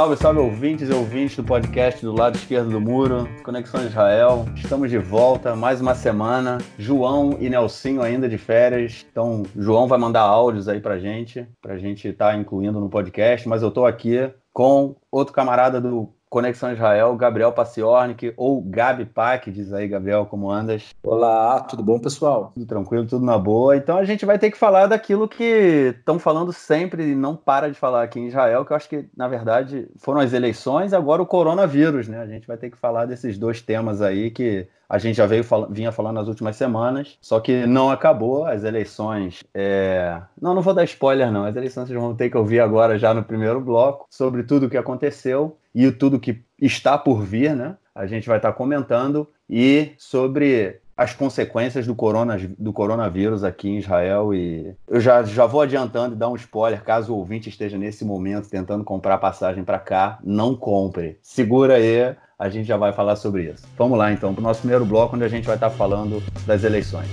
Salve, salve ouvintes e ouvintes do podcast do lado esquerdo do muro, Conexão Israel. Estamos de volta, mais uma semana. João e Nelsinho ainda de férias. Então, João vai mandar áudios aí pra gente, pra gente estar tá incluindo no podcast, mas eu tô aqui com outro camarada do Conexão Israel, Gabriel Paciornik, ou Gabi Pac, diz aí, Gabriel, como andas? Olá, tudo bom, pessoal? Tudo tranquilo, tudo na boa. Então a gente vai ter que falar daquilo que estão falando sempre e não para de falar aqui em Israel, que eu acho que, na verdade, foram as eleições e agora o coronavírus, né? A gente vai ter que falar desses dois temas aí que a gente já veio vinha falando nas últimas semanas, só que não acabou. As eleições. É... Não, não vou dar spoiler, não. As eleições vocês vão ter que ouvir agora já no primeiro bloco sobre tudo o que aconteceu e tudo que está por vir, né? A gente vai estar comentando e sobre as consequências do, corona, do coronavírus aqui em Israel. E eu já, já vou adiantando e dar um spoiler, caso o ouvinte esteja nesse momento tentando comprar passagem para cá, não compre. Segura aí, a gente já vai falar sobre isso. Vamos lá então para o nosso primeiro bloco, onde a gente vai estar falando das eleições.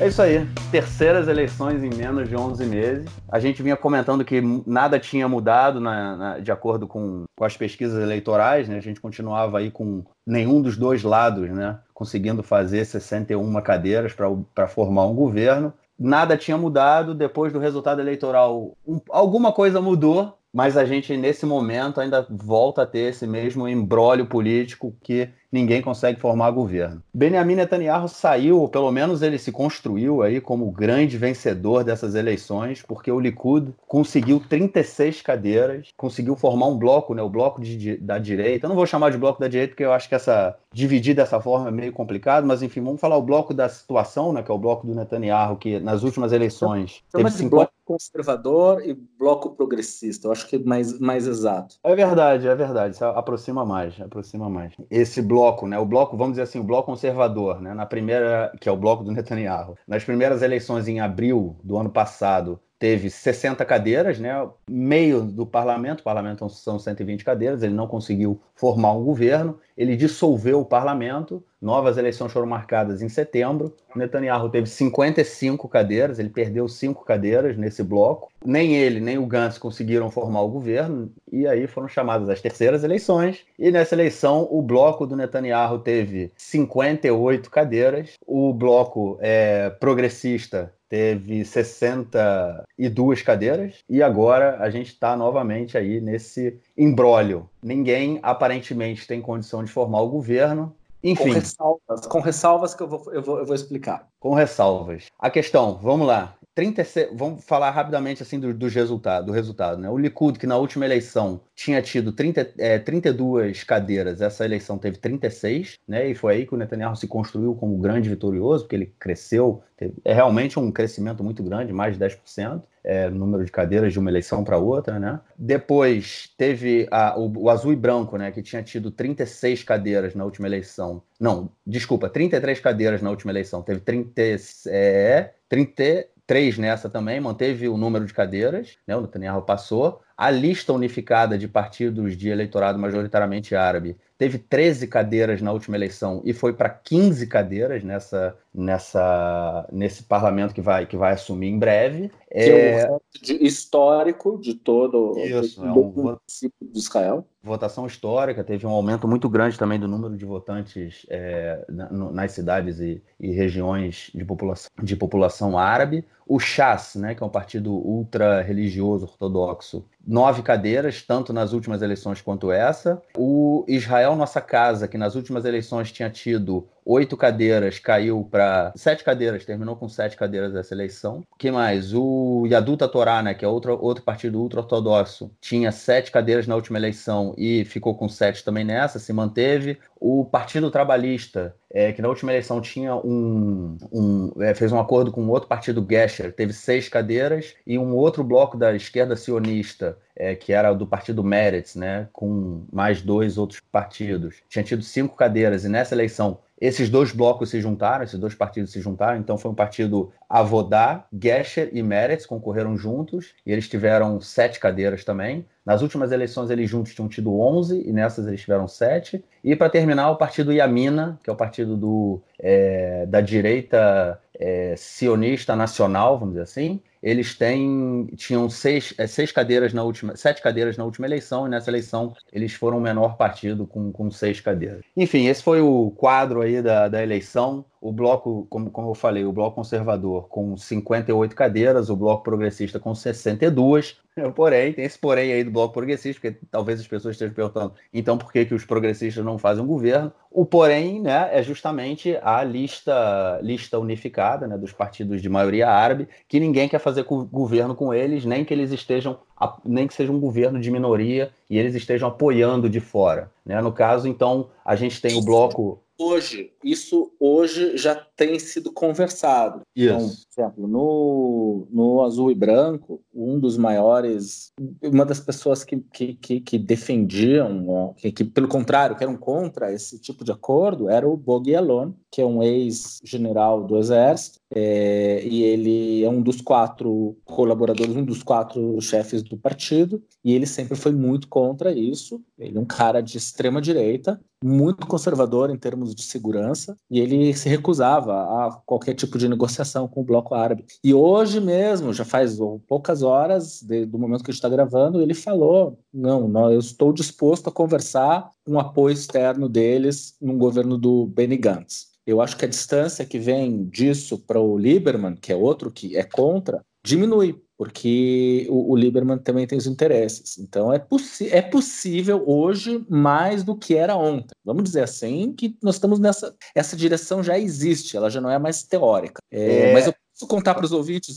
É isso aí. Terceiras eleições em menos de 11 meses. A gente vinha comentando que nada tinha mudado na, na, de acordo com, com, as pesquisas eleitorais, né? A gente continuava aí com nenhum dos dois lados, né? Conseguindo fazer 61 cadeiras para formar um governo. Nada tinha mudado. Depois do resultado eleitoral, um, alguma coisa mudou, mas a gente, nesse momento, ainda volta a ter esse mesmo embrólio político que ninguém consegue formar governo. Benjamin Netanyahu saiu, ou pelo menos ele se construiu aí como o grande vencedor dessas eleições, porque o Likud conseguiu 36 cadeiras, conseguiu formar um bloco, né, o bloco de, da direita. Eu não vou chamar de bloco da direita porque eu acho que essa dividir dessa forma é meio complicado, mas enfim, vamos falar o bloco da situação, né, que é o bloco do Netanyahu, que nas últimas eleições teve 50... conservador e bloco progressista. Eu acho que é mais, mais exato. É verdade, é verdade. Isso aproxima mais, aproxima mais. Esse bloco bloco, né? O bloco, vamos dizer assim, o bloco conservador, né? Na primeira, que é o bloco do Netanyahu. Nas primeiras eleições em abril do ano passado, teve 60 cadeiras, né? Meio do parlamento, o parlamento são 120 cadeiras, ele não conseguiu formar um governo, ele dissolveu o parlamento, novas eleições foram marcadas em setembro. O Netanyahu teve 55 cadeiras, ele perdeu cinco cadeiras nesse bloco. Nem ele, nem o Gantz conseguiram formar o governo, e aí foram chamadas as terceiras eleições. E nessa eleição, o bloco do Netanyahu teve 58 cadeiras, o bloco é, progressista teve 62 cadeiras e agora a gente está novamente aí nesse embrólio. Ninguém aparentemente tem condição de formar o governo. Enfim. Com ressalvas, com ressalvas que eu vou, eu, vou, eu vou explicar. Com ressalvas. A questão, vamos lá. 36, vamos falar rapidamente assim do, do, resultado, do resultado. Né? O Likud, que na última eleição tinha tido 30, é, 32 cadeiras, essa eleição teve 36, né? e foi aí que o Netanyahu se construiu como grande vitorioso, porque ele cresceu, teve, é realmente um crescimento muito grande, mais de 10%, é, número de cadeiras de uma eleição para outra. Né? Depois teve a, o, o, azul e branco, né, que tinha tido 36 cadeiras na última eleição. Não, desculpa, 33 cadeiras na última eleição, teve 30, é, 30 três nessa também, manteve o número de cadeiras, né, o Netanyahu passou. A lista unificada de partidos de eleitorado majoritariamente árabe teve 13 cadeiras na última eleição e foi para 15 cadeiras nessa, nessa, nesse parlamento que vai, que vai assumir em breve. É, é um histórico de todo Isso, do, é um... município de Israel. Votação histórica, teve um aumento muito grande também do número de votantes é, nas cidades e, e, regiões de população, de população árabe. O Shas, né, que é um partido ultra-religioso ortodoxo, nove cadeiras, tanto nas últimas eleições quanto essa. O Israel Nossa Casa, que nas últimas eleições tinha tido oito cadeiras, caiu para sete cadeiras, terminou com sete cadeiras essa eleição. que mais? O Yaduta Torá, né, que é outro, outro partido ultra-ortodoxo, tinha sete cadeiras na última eleição e ficou com sete também nessa, se manteve. O Partido Trabalhista, é, que na última eleição tinha um, um é, fez um acordo com outro partido, Gesher, teve seis cadeiras, e um outro bloco da esquerda sionista, é, que era do partido Meretz, né, com mais dois outros partidos, tinha tido cinco cadeiras, e nessa eleição esses dois blocos se juntaram, esses dois partidos se juntaram, então foi um partido Avodá, Gesher e Meretz concorreram juntos, e eles tiveram sete cadeiras também. Nas últimas eleições eles juntos tinham tido 11 e nessas eles tiveram 7. E para terminar, o partido Yamina, que é o partido do, é, da direita é, sionista nacional, vamos dizer assim, eles têm, tinham seis, é, seis cadeiras na última, sete cadeiras na última eleição, e nessa eleição eles foram o menor partido com, com seis cadeiras. Enfim, esse foi o quadro aí da, da eleição. O bloco, como, como eu falei, o bloco conservador com 58 cadeiras, o bloco progressista com 62. Porém, tem esse porém aí do bloco progressista, porque talvez as pessoas estejam perguntando, então por que, que os progressistas não fazem um governo? O porém, né, é justamente a lista, lista unificada, né, dos partidos de maioria árabe, que ninguém quer fazer governo com eles, nem que eles estejam, nem que seja um governo de minoria e eles estejam apoiando de fora. Né? No caso, então, a gente tem o bloco hoje, isso hoje já tem sido conversado. Então, por exemplo, no, no Azul e Branco, um dos maiores, uma das pessoas que, que, que, que defendiam, que, que, pelo contrário, que eram contra esse tipo de acordo, era o Bogi Alon, que é um ex-general do Exército, é, e ele é um dos quatro colaboradores, um dos quatro chefes do partido, e ele sempre foi muito contra isso. Ele é um cara de extrema direita, muito conservador em termos de segurança, e ele se recusava a qualquer tipo de negociação com o bloco árabe. E hoje mesmo, já faz poucas horas de, do momento que a gente está gravando, ele falou: não, não, eu estou disposto a conversar com o apoio externo deles no governo do Benny Gantz. Eu acho que a distância que vem disso para o Lieberman, que é outro que é contra, diminui, porque o, o Lieberman também tem os interesses. Então é, é possível hoje mais do que era ontem. Vamos dizer assim que nós estamos nessa essa direção já existe, ela já não é mais teórica. É, é... Mas eu posso contar para os ouvintes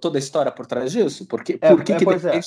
toda a história por trás disso? Porque, é, por que, é, que pois é.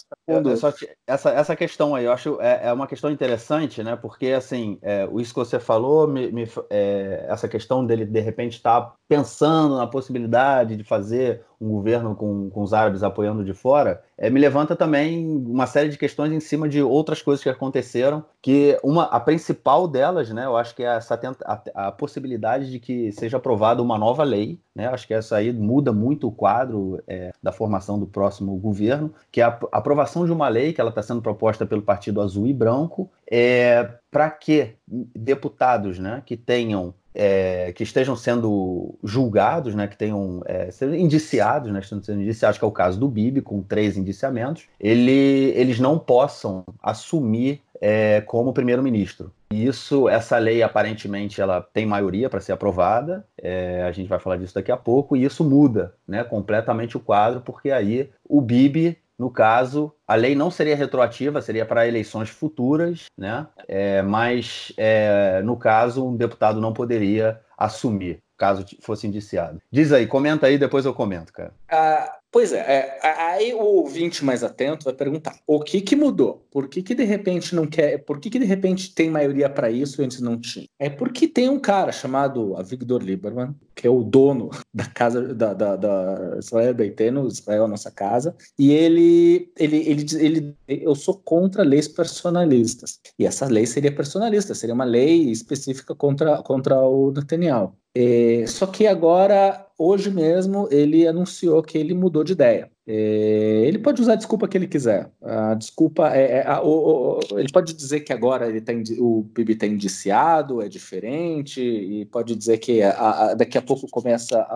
Essa, essa questão aí, eu acho é, é uma questão interessante, né? Porque assim, é, isso que você falou, me, me é, essa questão dele de repente estar tá pensando na possibilidade de fazer um governo com, com os árabes apoiando de fora, é, me levanta também uma série de questões em cima de outras coisas que aconteceram, que uma, a principal delas, né, eu acho que é essa a, a possibilidade de que seja aprovada uma nova lei, né, acho que essa aí muda muito o quadro é, da formação do próximo governo, que é a aprovação de uma lei que ela está sendo proposta pelo Partido Azul e Branco, é, para que deputados né, que tenham é, que estejam sendo julgados, né, que tenham é, indiciados, né, estão sendo indiciados, que é o caso do Bibi, com três indiciamentos, ele, eles não possam assumir é, como primeiro-ministro. Isso, essa lei aparentemente ela tem maioria para ser aprovada. É, a gente vai falar disso daqui a pouco e isso muda, né, completamente o quadro, porque aí o Bibi no caso, a lei não seria retroativa, seria para eleições futuras, né? É, mas, é, no caso, um deputado não poderia assumir, caso fosse indiciado. Diz aí, comenta aí, depois eu comento, cara. Ah, Pois é, é, aí o ouvinte mais atento vai perguntar: o que que mudou? Por que que de repente não quer? Por que que de repente tem maioria para isso e antes não tinha? É porque tem um cara chamado Avigdor Lieberman, que é o dono da casa da, da, da Israel Beiteno, Israel nossa casa, e ele, ele, ele, ele, eu sou contra leis personalistas. E essa lei seria personalista, seria uma lei específica contra, contra o Netanyahu. É, só que agora, hoje mesmo, ele anunciou que ele mudou de ideia. É, ele pode usar a desculpa que ele quiser. A desculpa é, é a, o, o, ele pode dizer que agora ele tem, o PIB está indiciado, é diferente, e pode dizer que a, a, daqui a pouco começa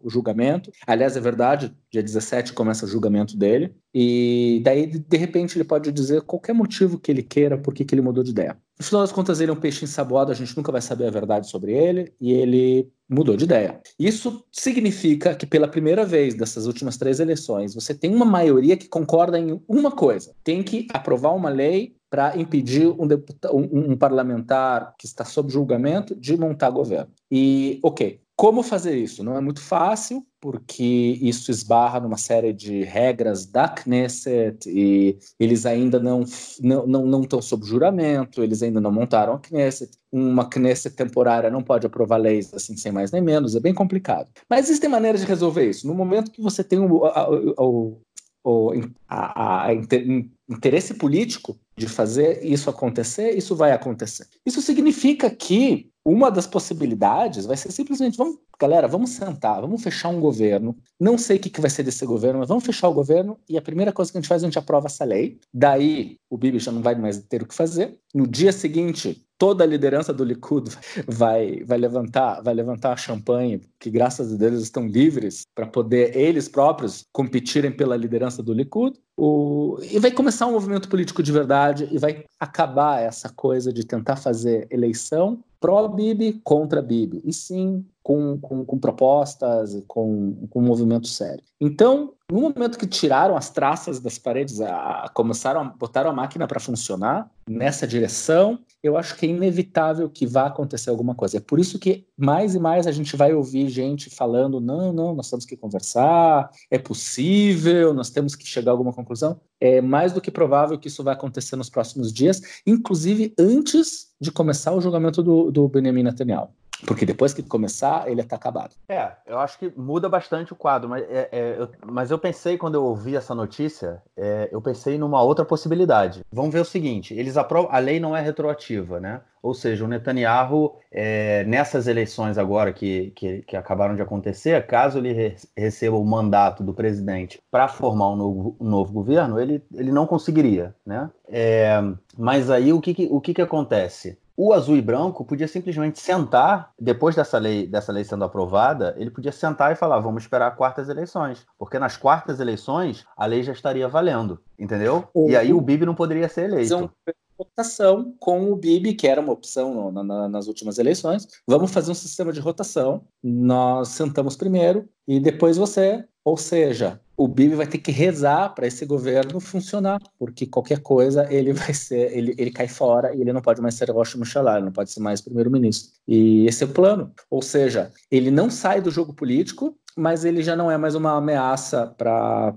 o julgamento. Aliás, é verdade, dia 17 começa o julgamento dele. E daí, de repente, ele pode dizer qualquer motivo que ele queira, por que ele mudou de ideia. No final das contas, ele é um peixe ensaboado, a gente nunca vai saber a verdade sobre ele, e ele mudou de ideia. Isso significa que, pela primeira vez dessas últimas três eleições, você tem uma maioria que concorda em uma coisa: tem que aprovar uma lei para impedir um, um, um, parlamentar que está sob julgamento de montar governo. E, ok, como fazer isso? Não é muito fácil, porque isso esbarra numa série de regras da Knesset e eles ainda não não, não, não estão sob juramento, eles ainda não montaram a Knesset. Uma Knesset temporária não pode aprovar leis assim sem mais nem menos, é bem complicado. Mas existem maneiras de resolver isso. No momento que você tem o, o, o a, a, a interesse político de fazer isso acontecer, isso vai acontecer. Isso significa que uma das possibilidades vai ser simplesmente, vamos, galera, vamos sentar, vamos fechar um governo. Não sei o que, que vai ser desse governo, mas vamos fechar o governo e a primeira coisa que a gente faz, a gente aprova essa lei. Daí o Bibi já não vai mais ter o que fazer. No dia seguinte, toda a liderança do Likud vai, vai levantar vai levantar a champanhe, que graças a Deus estão livres para poder eles próprios competirem pela liderança do Likud. O, e vai começar um movimento político de verdade e vai acabar essa coisa de tentar fazer eleição pró-Bibi contra Bibi, e sim com, com, com propostas, com, com um movimento sério. Então, no momento que tiraram as traças das paredes, a, a começaram a botar a máquina para funcionar nessa direção, eu acho que é inevitável que vá acontecer alguma coisa. É por isso que mais e mais a gente vai ouvir gente falando: não, não, nós temos que conversar, é possível, nós temos que chegar a alguma conclusão. É mais do que provável que isso vai acontecer nos próximos dias, inclusive antes de começar o julgamento do, do Benjamin Netanyahu. Porque depois que começar, ele está acabado. É, eu acho que muda bastante o quadro, mas, é, é, eu, mas eu pensei, quando eu ouvi essa notícia, é, eu pensei numa outra possibilidade. Vamos ver o seguinte: eles aprovam, a lei não é retroativa, né? Ou seja, o Netanyahu, é, nessas eleições agora que, que, que, acabaram de acontecer, caso ele re, receba o mandato do presidente para formar um novo, um novo, governo, ele, ele não conseguiria, né? É, mas aí o que, que o que, que acontece? O azul e branco podia simplesmente sentar, depois dessa lei, dessa lei sendo aprovada, ele podia sentar e falar: vamos esperar quartas eleições. Porque nas quartas eleições a lei já estaria valendo, entendeu? e aí o Bibi não poderia ser eleito. Votação com o Bibi, que era uma opção na, nas últimas eleições. Vamos fazer um sistema de rotação. Nós sentamos primeiro e depois você. Ou seja, o Bibi vai ter que rezar para esse governo funcionar, porque qualquer coisa ele vai ser, ele, ele cai fora e ele não pode mais ser Rocha ele não pode ser mais primeiro-ministro. E esse é o plano. Ou seja, ele não sai do jogo político, mas ele já não é mais uma ameaça para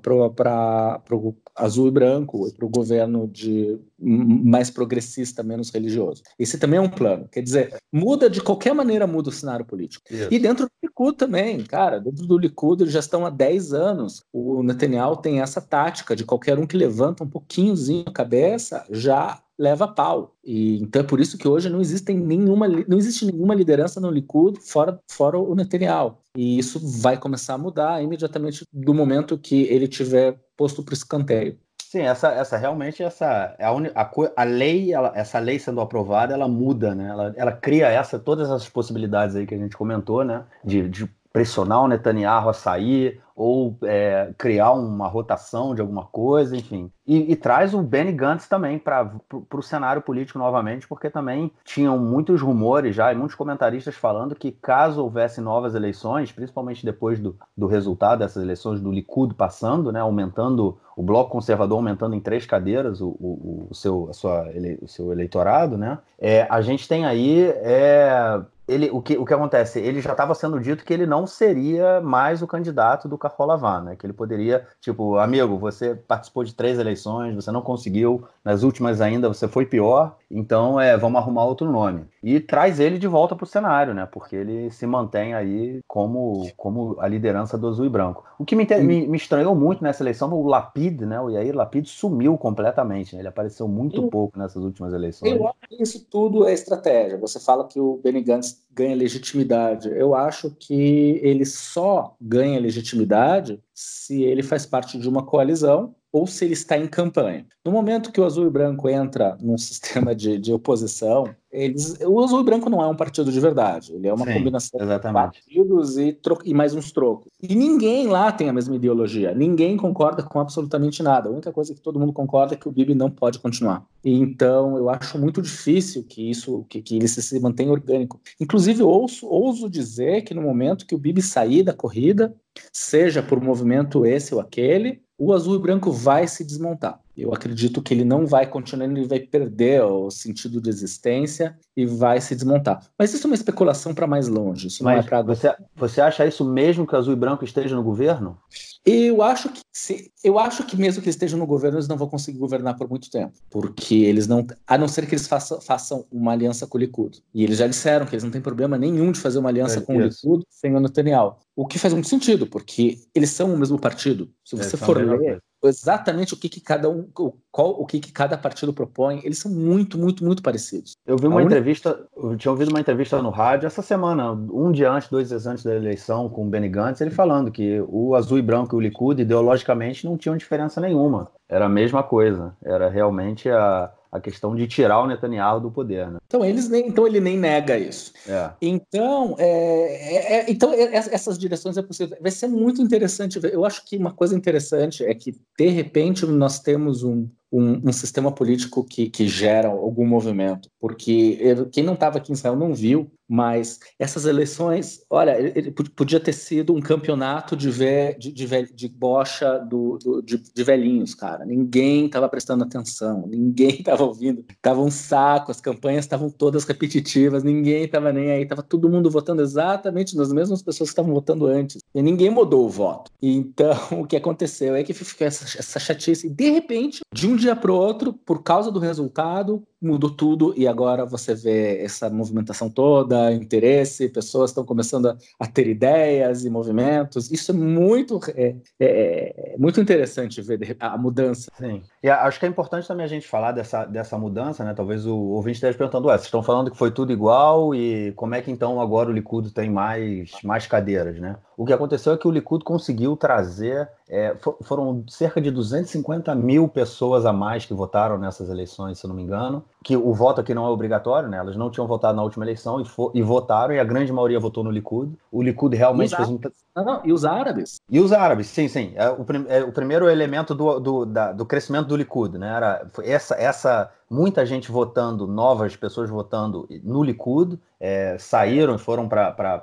o azul e branco, para o governo de mais progressista, menos religioso. Esse também é um plano. Quer dizer, muda de qualquer maneira, muda o cenário político. Isso. E dentro do Likud também, cara, dentro do Likud eles já estão há 10 anos. O Netanyahu tem essa tática de qualquer um que levanta um pouquinhozinho a cabeça, já leva pau. E então é por isso que hoje não existe nenhuma, não existe nenhuma liderança no Likud fora, fora o Netanyahu. E isso vai começar a mudar imediatamente do momento que ele tiver posto para o escanteio. Sim, essa, essa realmente essa a, a, a lei, ela, essa lei sendo aprovada, ela muda, né? Ela, ela cria essa todas as possibilidades aí que a gente comentou, né? De, de pressionar o Netanyahu a sair, ou é, criar uma rotação de alguma coisa, enfim. E, e traz o Benny Gantz também para o cenário político novamente, porque também tinham muitos rumores já e muitos comentaristas falando que caso houvesse novas eleições, principalmente depois do, do resultado dessas eleições do Likud passando, né, aumentando o bloco conservador aumentando em três cadeiras o, o, o seu, a sua, ele, o seu eleitorado, né? É, a gente tem aí é, ele, o, que, o que acontece? Ele já estava sendo dito que ele não seria mais o candidato do Carrolavá, né? Que ele poderia, tipo, amigo, você participou de três eleições, você não conseguiu, nas últimas ainda você foi pior, então é, vamos arrumar outro nome. E traz ele de volta para o cenário, né? Porque ele se mantém aí como, como a liderança do azul e branco. O que me, me, me estranhou muito nessa eleição o Lapid, né? O Yair Lapid sumiu completamente. Né? Ele apareceu muito eu, pouco nessas últimas eleições. Eu acho que isso tudo é estratégia. Você fala que o Benny Gantz ganha legitimidade. Eu acho que ele só ganha legitimidade se ele faz parte de uma coalizão ou se ele está em campanha. No momento que o azul e branco entra num sistema de, de oposição, eles, o azul e branco não é um partido de verdade, ele é uma Sim, combinação exatamente. de partidos e, e, mais uns trocos. E ninguém lá tem a mesma ideologia, ninguém concorda com absolutamente nada. A única coisa que todo mundo concorda é que o Bibi não pode continuar. E então eu acho muito difícil que isso, que, que ele se, se mantenha orgânico. Inclusive, ouço, ouso dizer que no momento que o Bibi sair da corrida, seja por movimento esse ou aquele, o azul e branco vai se desmontar. Eu acredito que ele não vai continuar, ele vai perder o sentido de existência e vai se desmontar. Mas isso é uma especulação para mais longe. Isso Mas não é para você, você acha isso mesmo que o azul e branco esteja no governo? Eu acho que se, eu acho que mesmo que eles estejam no governo, eles não vão conseguir governar por muito tempo, porque eles não, a não ser que eles façam, façam uma aliança com o Likud. E eles já disseram que eles não têm problema nenhum de fazer uma aliança é, com isso. o Likud sem o Netanyahu. O que faz muito sentido, porque eles são o mesmo partido. Se você é, for ler, exatamente o que, que cada um, qual, o que, que cada partido propõe, eles são muito, muito, muito parecidos. Eu vi uma entrevista, eu tinha ouvido uma entrevista no rádio essa semana, um dia antes, dois dias antes da eleição, com o Benny Gantz, ele falando que o azul e branco e o Likud, ideologicamente, não tinham diferença nenhuma. Era a mesma coisa. Era realmente a, a questão de tirar o Netanyahu do poder. Né? Então, eles nem, então ele nem nega isso. É. Então, é, é, é então é, essas direções é possível. Vai ser muito interessante. Eu acho que uma coisa interessante é que, de repente, nós temos um, um, um, sistema político que, que gera algum movimento. Porque quem não estava aqui em Israel não viu, mas essas eleições, olha, ele podia ter sido um campeonato de, ve, de, de, de bocha do, do de, de, velhinhos, cara. Ninguém estava prestando atenção, ninguém estava ouvindo. Tava um saco, as campanhas estavam todas repetitivas, ninguém estava nem aí. Tava todo mundo votando exatamente nas mesmas pessoas que estavam votando antes. E ninguém mudou o voto. Então, o que aconteceu é que ficou essa, essa chatice. De repente, de um dia para o outro, por causa do resultado, mudou tudo e agora você vê essa movimentação toda, interesse, pessoas estão começando a, a ter ideias e movimentos. Isso é muito, é, é, é, muito interessante ver a mudança. Sim. E acho que é importante também a gente falar dessa, dessa mudança, né? Talvez o ouvinte esteja perguntando, ué, vocês estão falando que foi tudo igual e como é que então agora o Likud tem mais, mais cadeiras, né? O que aconteceu é que o Likud conseguiu trazer, é, for, foram cerca de 250 mil pessoas a mais que votaram nessas eleições, se não me engano, que o voto aqui não é obrigatório, né? Elas não tinham votado na última eleição e, for, e votaram, e a grande maioria votou no Likud. O Likud realmente fez um. Não, não, e os árabes? E os árabes, sim, sim. É o, prim, é o primeiro elemento do, do, da, do crescimento do Likud, né? Era essa, essa muita gente votando, novas pessoas votando no Likud, é, saíram foram para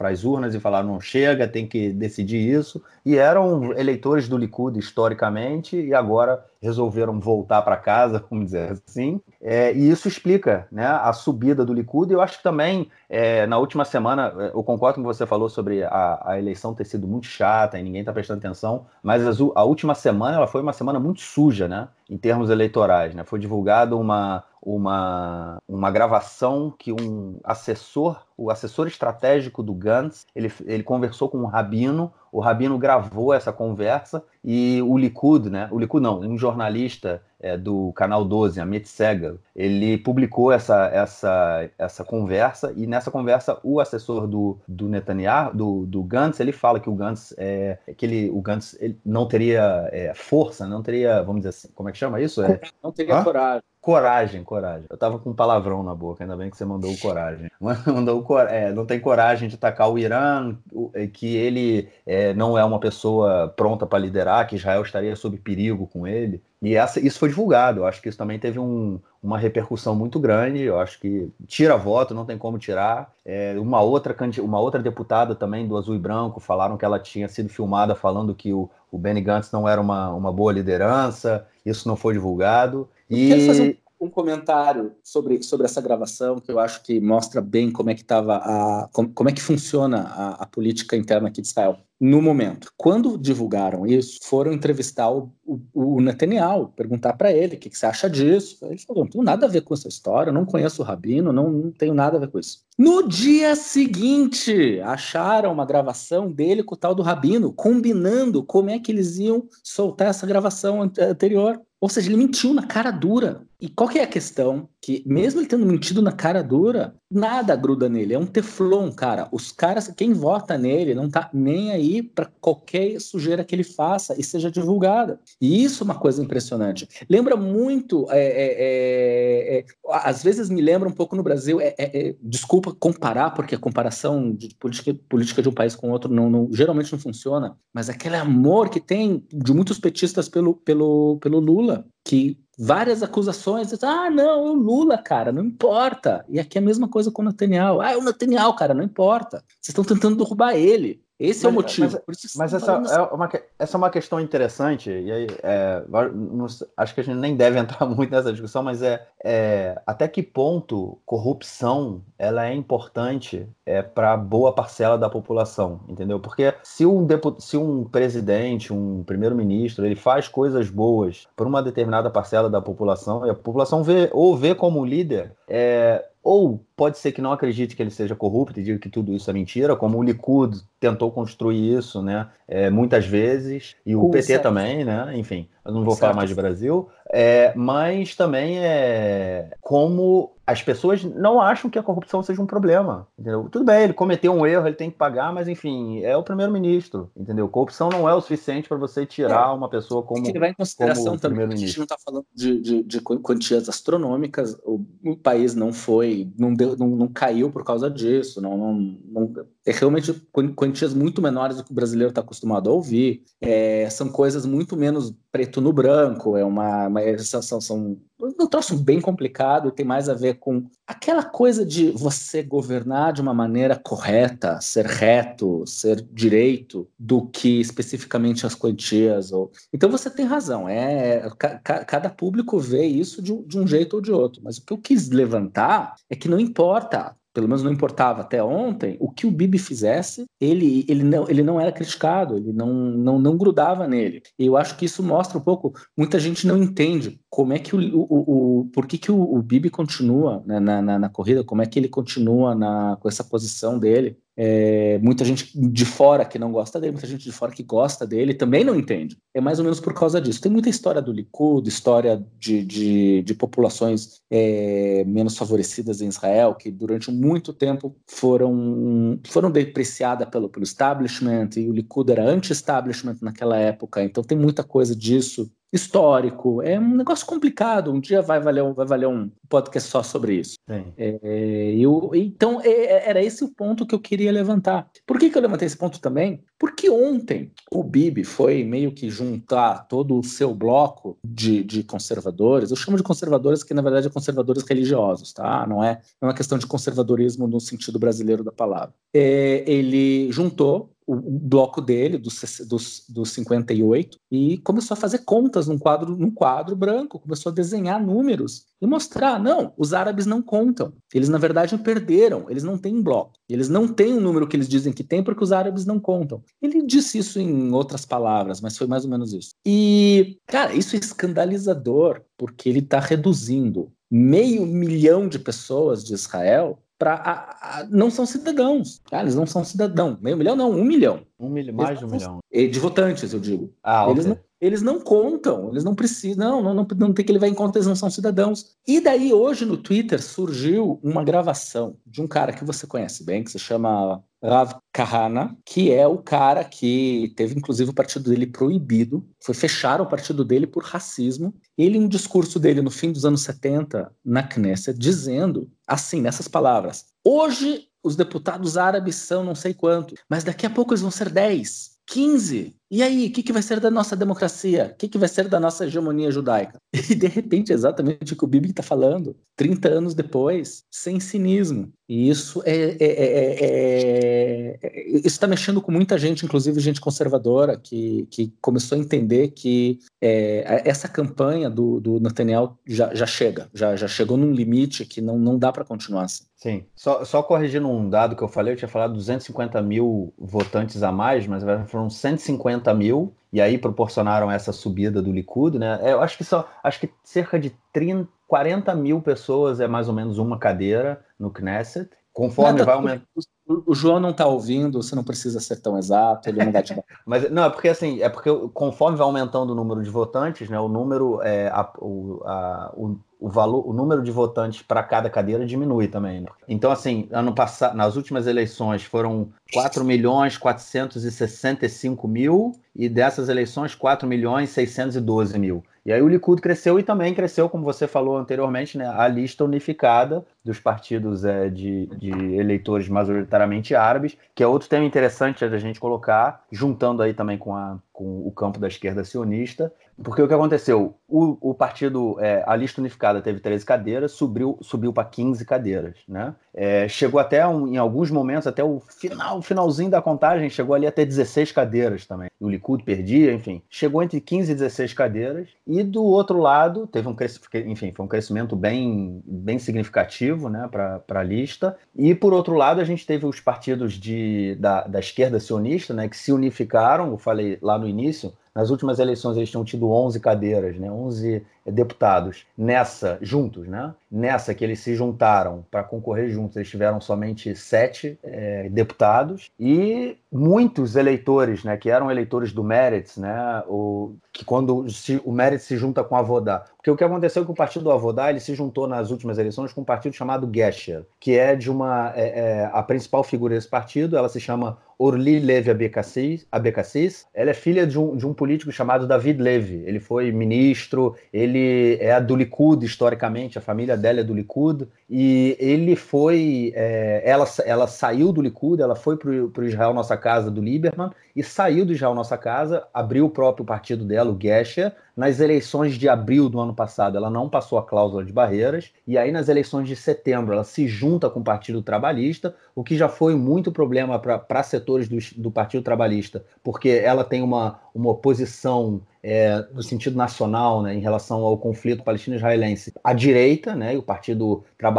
as urnas e falaram: não chega, tem que decidir isso. E eram eleitores do Likud historicamente e agora resolveram voltar para casa, vamos dizer assim. É, e isso explica né, a subida do Likud. Eu acho que também, é, na última semana, eu concordo com você falou sobre a, a eleição ter sido muito chata e ninguém está prestando atenção, mas a, última semana ela foi uma semana muito suja, né? Em termos eleitorais, né? Foi divulgado uma, uma, uma gravação que um assessor, o assessor estratégico do Gantz, ele, ele conversou com o Rabino, o Rabino gravou essa conversa e o Likud, né? O Likud não, um jornalista é, do canal 12, Amit Segal, ele publicou essa, essa, essa conversa e nessa conversa o assessor do, do Netanyahu, do, do Gantz, ele fala que o Gantz, é, que ele, o Gantz ele não teria é, força, não teria, vamos dizer assim, como é que chama isso? É, não teria Hã? coragem. Coragem, coragem. Eu tava com um palavrão na boca, ainda bem que você mandou o coragem. mandou o, é, não tem coragem de atacar o Irã, é, que ele é, não é uma pessoa pronta para liderar, que Israel estaria sob perigo com ele. E essa, isso foi divulgado. Eu acho que isso também teve um, uma repercussão muito grande. Eu acho que tira voto, não tem como tirar. É, uma, outra, uma outra deputada também do Azul e Branco falaram que ela tinha sido filmada falando que o, o Benny Gantz não era uma, uma boa liderança. Isso não foi divulgado. E... Quero fazer um, um, comentário sobre, sobre essa gravação que eu acho que mostra bem como é que estava a como, como, é que funciona a, a, política interna aqui de Israel no momento. Quando divulgaram isso, foram entrevistar o, o, o Netanyahu, perguntar para ele o que, que, você acha disso. Ele falou: não tenho nada a ver com essa história, não conheço o Rabino, não, não tenho nada a ver com isso. No dia seguinte, acharam uma gravação dele com o tal do Rabino, combinando como é que eles iam soltar essa gravação anterior. Ou seja, ele mentiu na cara dura. E qual que é a questão? Que mesmo ele tendo mentido na cara dura, nada gruda nele. É um teflon, cara. Os caras, quem vota nele, não tá nem aí para qualquer sujeira que ele faça e seja divulgada. E isso é uma coisa impressionante. Lembra muito, é, é, é, é às vezes me lembra um pouco no Brasil. É, é, desculpa comparar, porque a comparação de política, política de um país com outro não, não, geralmente não funciona. Mas aquele amor que tem de muitos petistas pelo, pelo, pelo Lula, que várias acusações. Ah, não, o Lula, cara, não importa. E aqui é a mesma coisa com o Netanyahu. Ah, é o Netanyahu, cara, não importa. Vocês estão tentando derrubar ele. Esse mas, é o motivo. Mas, mas essa, é uma, essa é uma questão interessante, e aí, é, não, acho que a gente nem deve entrar muito nessa discussão, mas é, é até que ponto corrupção ela é importante é, para boa parcela da população, entendeu? Porque se um, se um presidente, um primeiro-ministro, ele faz coisas boas para uma determinada parcela da população, e a população vê ou vê como líder, é, ou pode ser que não acredite que ele seja corrupto e diga que tudo isso é mentira, como o Likud tentou construir isso, né, é, muitas vezes, e o Com PT certo. também, né, enfim, eu não vou certo. falar mais de Brasil, é, mas também é como as pessoas não acham que a corrupção seja um problema, entendeu? Tudo bem, ele cometeu um erro, ele tem que pagar, mas enfim, é o primeiro-ministro, entendeu? Corrupção não é o suficiente para você tirar é, uma pessoa como tem que levar em consideração também a gente não está falando de, de, de, quantias astronômicas, o, o, país não foi, não, deu, não, não caiu por causa disso, não, não, não, é realmente quantias muito menores do que o brasileiro está acostumado a ouvir, é, são coisas muito menos preto no branco, é uma, uma são, são um troço bem complicado, tem mais a ver com aquela coisa de você governar de uma maneira correta, ser reto, ser direito, do que especificamente as quantias. Ou... Então você tem razão, é cada público vê isso de, de um jeito ou de outro. Mas o que eu quis levantar é que não importa pelo menos não importava até ontem, o que o Bibi fizesse, ele, ele, não, ele não era criticado, ele não, não, não grudava nele. E eu acho que isso mostra um pouco, muita gente não entende como é que o, o, o por que, que o, o Bibi continua né, na, na, na, corrida, como é que ele continua na, com essa posição dele. É, muita gente de fora que não gosta dele, muita gente de fora que gosta dele também não entende. É mais ou menos por causa disso. Tem muita história do Likud, história de, de, de populações é, menos favorecidas em Israel, que durante muito tempo foram, foram depreciadas pelo, pelo establishment, e o Likud era anti-establishment naquela época, então tem muita coisa disso histórico. É um negócio complicado. Um dia vai valer, vai valer um podcast só sobre isso. É, eu, então, é, era esse o ponto que eu queria levantar. Por que, que eu levantei esse ponto também? Porque ontem o Bibi foi meio que juntar todo o seu bloco de, de conservadores. Eu chamo de conservadores que, na verdade, é conservadores religiosos, tá? Não é, não é uma questão de conservadorismo no sentido brasileiro da palavra. É, ele juntou o, bloco dele, dos, dos, dos 58, e começou a fazer contas num quadro, num quadro branco, começou a desenhar números e mostrar, não, os árabes não contam. Eles, na verdade, perderam, eles não têm bloco. Eles não têm o número que eles dizem que tem porque os árabes não contam. Ele disse isso em outras palavras, mas foi mais ou menos isso. E, cara, isso é escandalizador, porque ele está reduzindo meio milhão de pessoas de Israel para não são cidadãos. Ah, eles não são cidadãos. Meio milhão não, um milhão. Um milhão, mais de um milhão. De votantes, eu digo. Ah, eles, okay. não, eles não contam, eles não precisam, não, não, não, tem que levar em conta, eles não são cidadãos. E daí, hoje no Twitter, surgiu uma gravação de um cara que você conhece bem, que se chama Rav Kahana, que é o cara que teve inclusive o partido dele proibido, foi fechar o partido dele por racismo. Ele, em um discurso dele no fim dos anos 70 na Knesset, dizendo assim, nessas palavras: Hoje os deputados árabes são não sei quanto, mas daqui a pouco eles vão ser 10, 15. E aí, o que, que vai ser da nossa democracia? O que, que vai ser da nossa hegemonia judaica? E de repente, exatamente o que o Bibi está falando, 30 anos depois, sem cinismo. E isso é, é, é, é isso está mexendo com muita gente, inclusive gente conservadora, que, que começou a entender que essa campanha do, do Netanyahu já, já chega, já, já chegou num limite que não, não dá para continuar assim. Sim, só, só corrigindo um dado que eu falei, eu tinha falado 250 mil votantes a mais, mas foram 150 mil, e aí proporcionaram essa subida do Likud, né? Eu acho que só, acho que cerca de 30, 40 mil pessoas é mais ou menos uma cadeira no Knesset. Conforme vai aumentando. O João não está ouvindo, você não precisa ser tão exato, ele não vai te dar. Mas não, é porque assim, é porque conforme vai aumentando o número de votantes, né, o número, é, a, o, a, o, o valor, o número de votantes para cada cadeira diminui também. Né? Então, assim, ano passado, nas últimas eleições foram 4 milhões 465 mil e dessas eleições 4 milhões 612 mil. E aí o Likud cresceu e também cresceu, como você falou anteriormente, né, a lista unificada dos partidos é, de, de eleitores majoritariamente árabes, que é outro tema interessante da gente colocar, juntando aí também com, a, com o campo da esquerda sionista, porque o que aconteceu? O, o partido, é, a lista unificada teve 13 cadeiras, subiu, subiu para 15 cadeiras. Né? É, chegou até, um, em alguns momentos, até o final, finalzinho da contagem, chegou ali até 16 cadeiras também. O Likud perdia, enfim. Chegou entre 15 e 16 cadeiras. E do outro lado, teve um crescimento, enfim, foi um crescimento bem, bem significativo né, para a lista. E por outro lado, a gente teve os partidos de, da, da esquerda sionista, né, que se unificaram, eu falei lá no início, nas últimas eleições eles tinham tido 11 cadeiras, né, 11 deputados. Nessa, juntos, né? Nessa que eles se juntaram para concorrer juntos, eles tiveram somente sete é, deputados e muitos eleitores, né, que eram eleitores do Meretz, né, o, que quando se, o Meretz se junta com a Avodá. Porque o que aconteceu é que o partido do Avodá ele se juntou nas últimas eleições com um partido chamado Gesher, que é de uma é, é, a principal figura desse partido, ela se chama Orly Levy Abekassis. Ela é filha de um, de um político chamado David Levy. Ele foi ministro, ele é do Likud historicamente, a família dela é do Likud, e ele foi, é, ela, ela saiu do Likud, ela foi para o Israel Nossa Casa do Lieberman, e saiu do Israel Nossa Casa, abriu o próprio partido dela, o Gesher, nas eleições de abril do ano passado, ela não passou a cláusula de barreiras, e aí nas eleições de setembro ela se junta com o Partido Trabalhista, o que já foi muito problema para setores do, do Partido Trabalhista, porque ela tem uma, uma oposição é, no sentido nacional, né, em relação ao conflito palestino-israelense, à direita, né, e o Partido Trabalhista,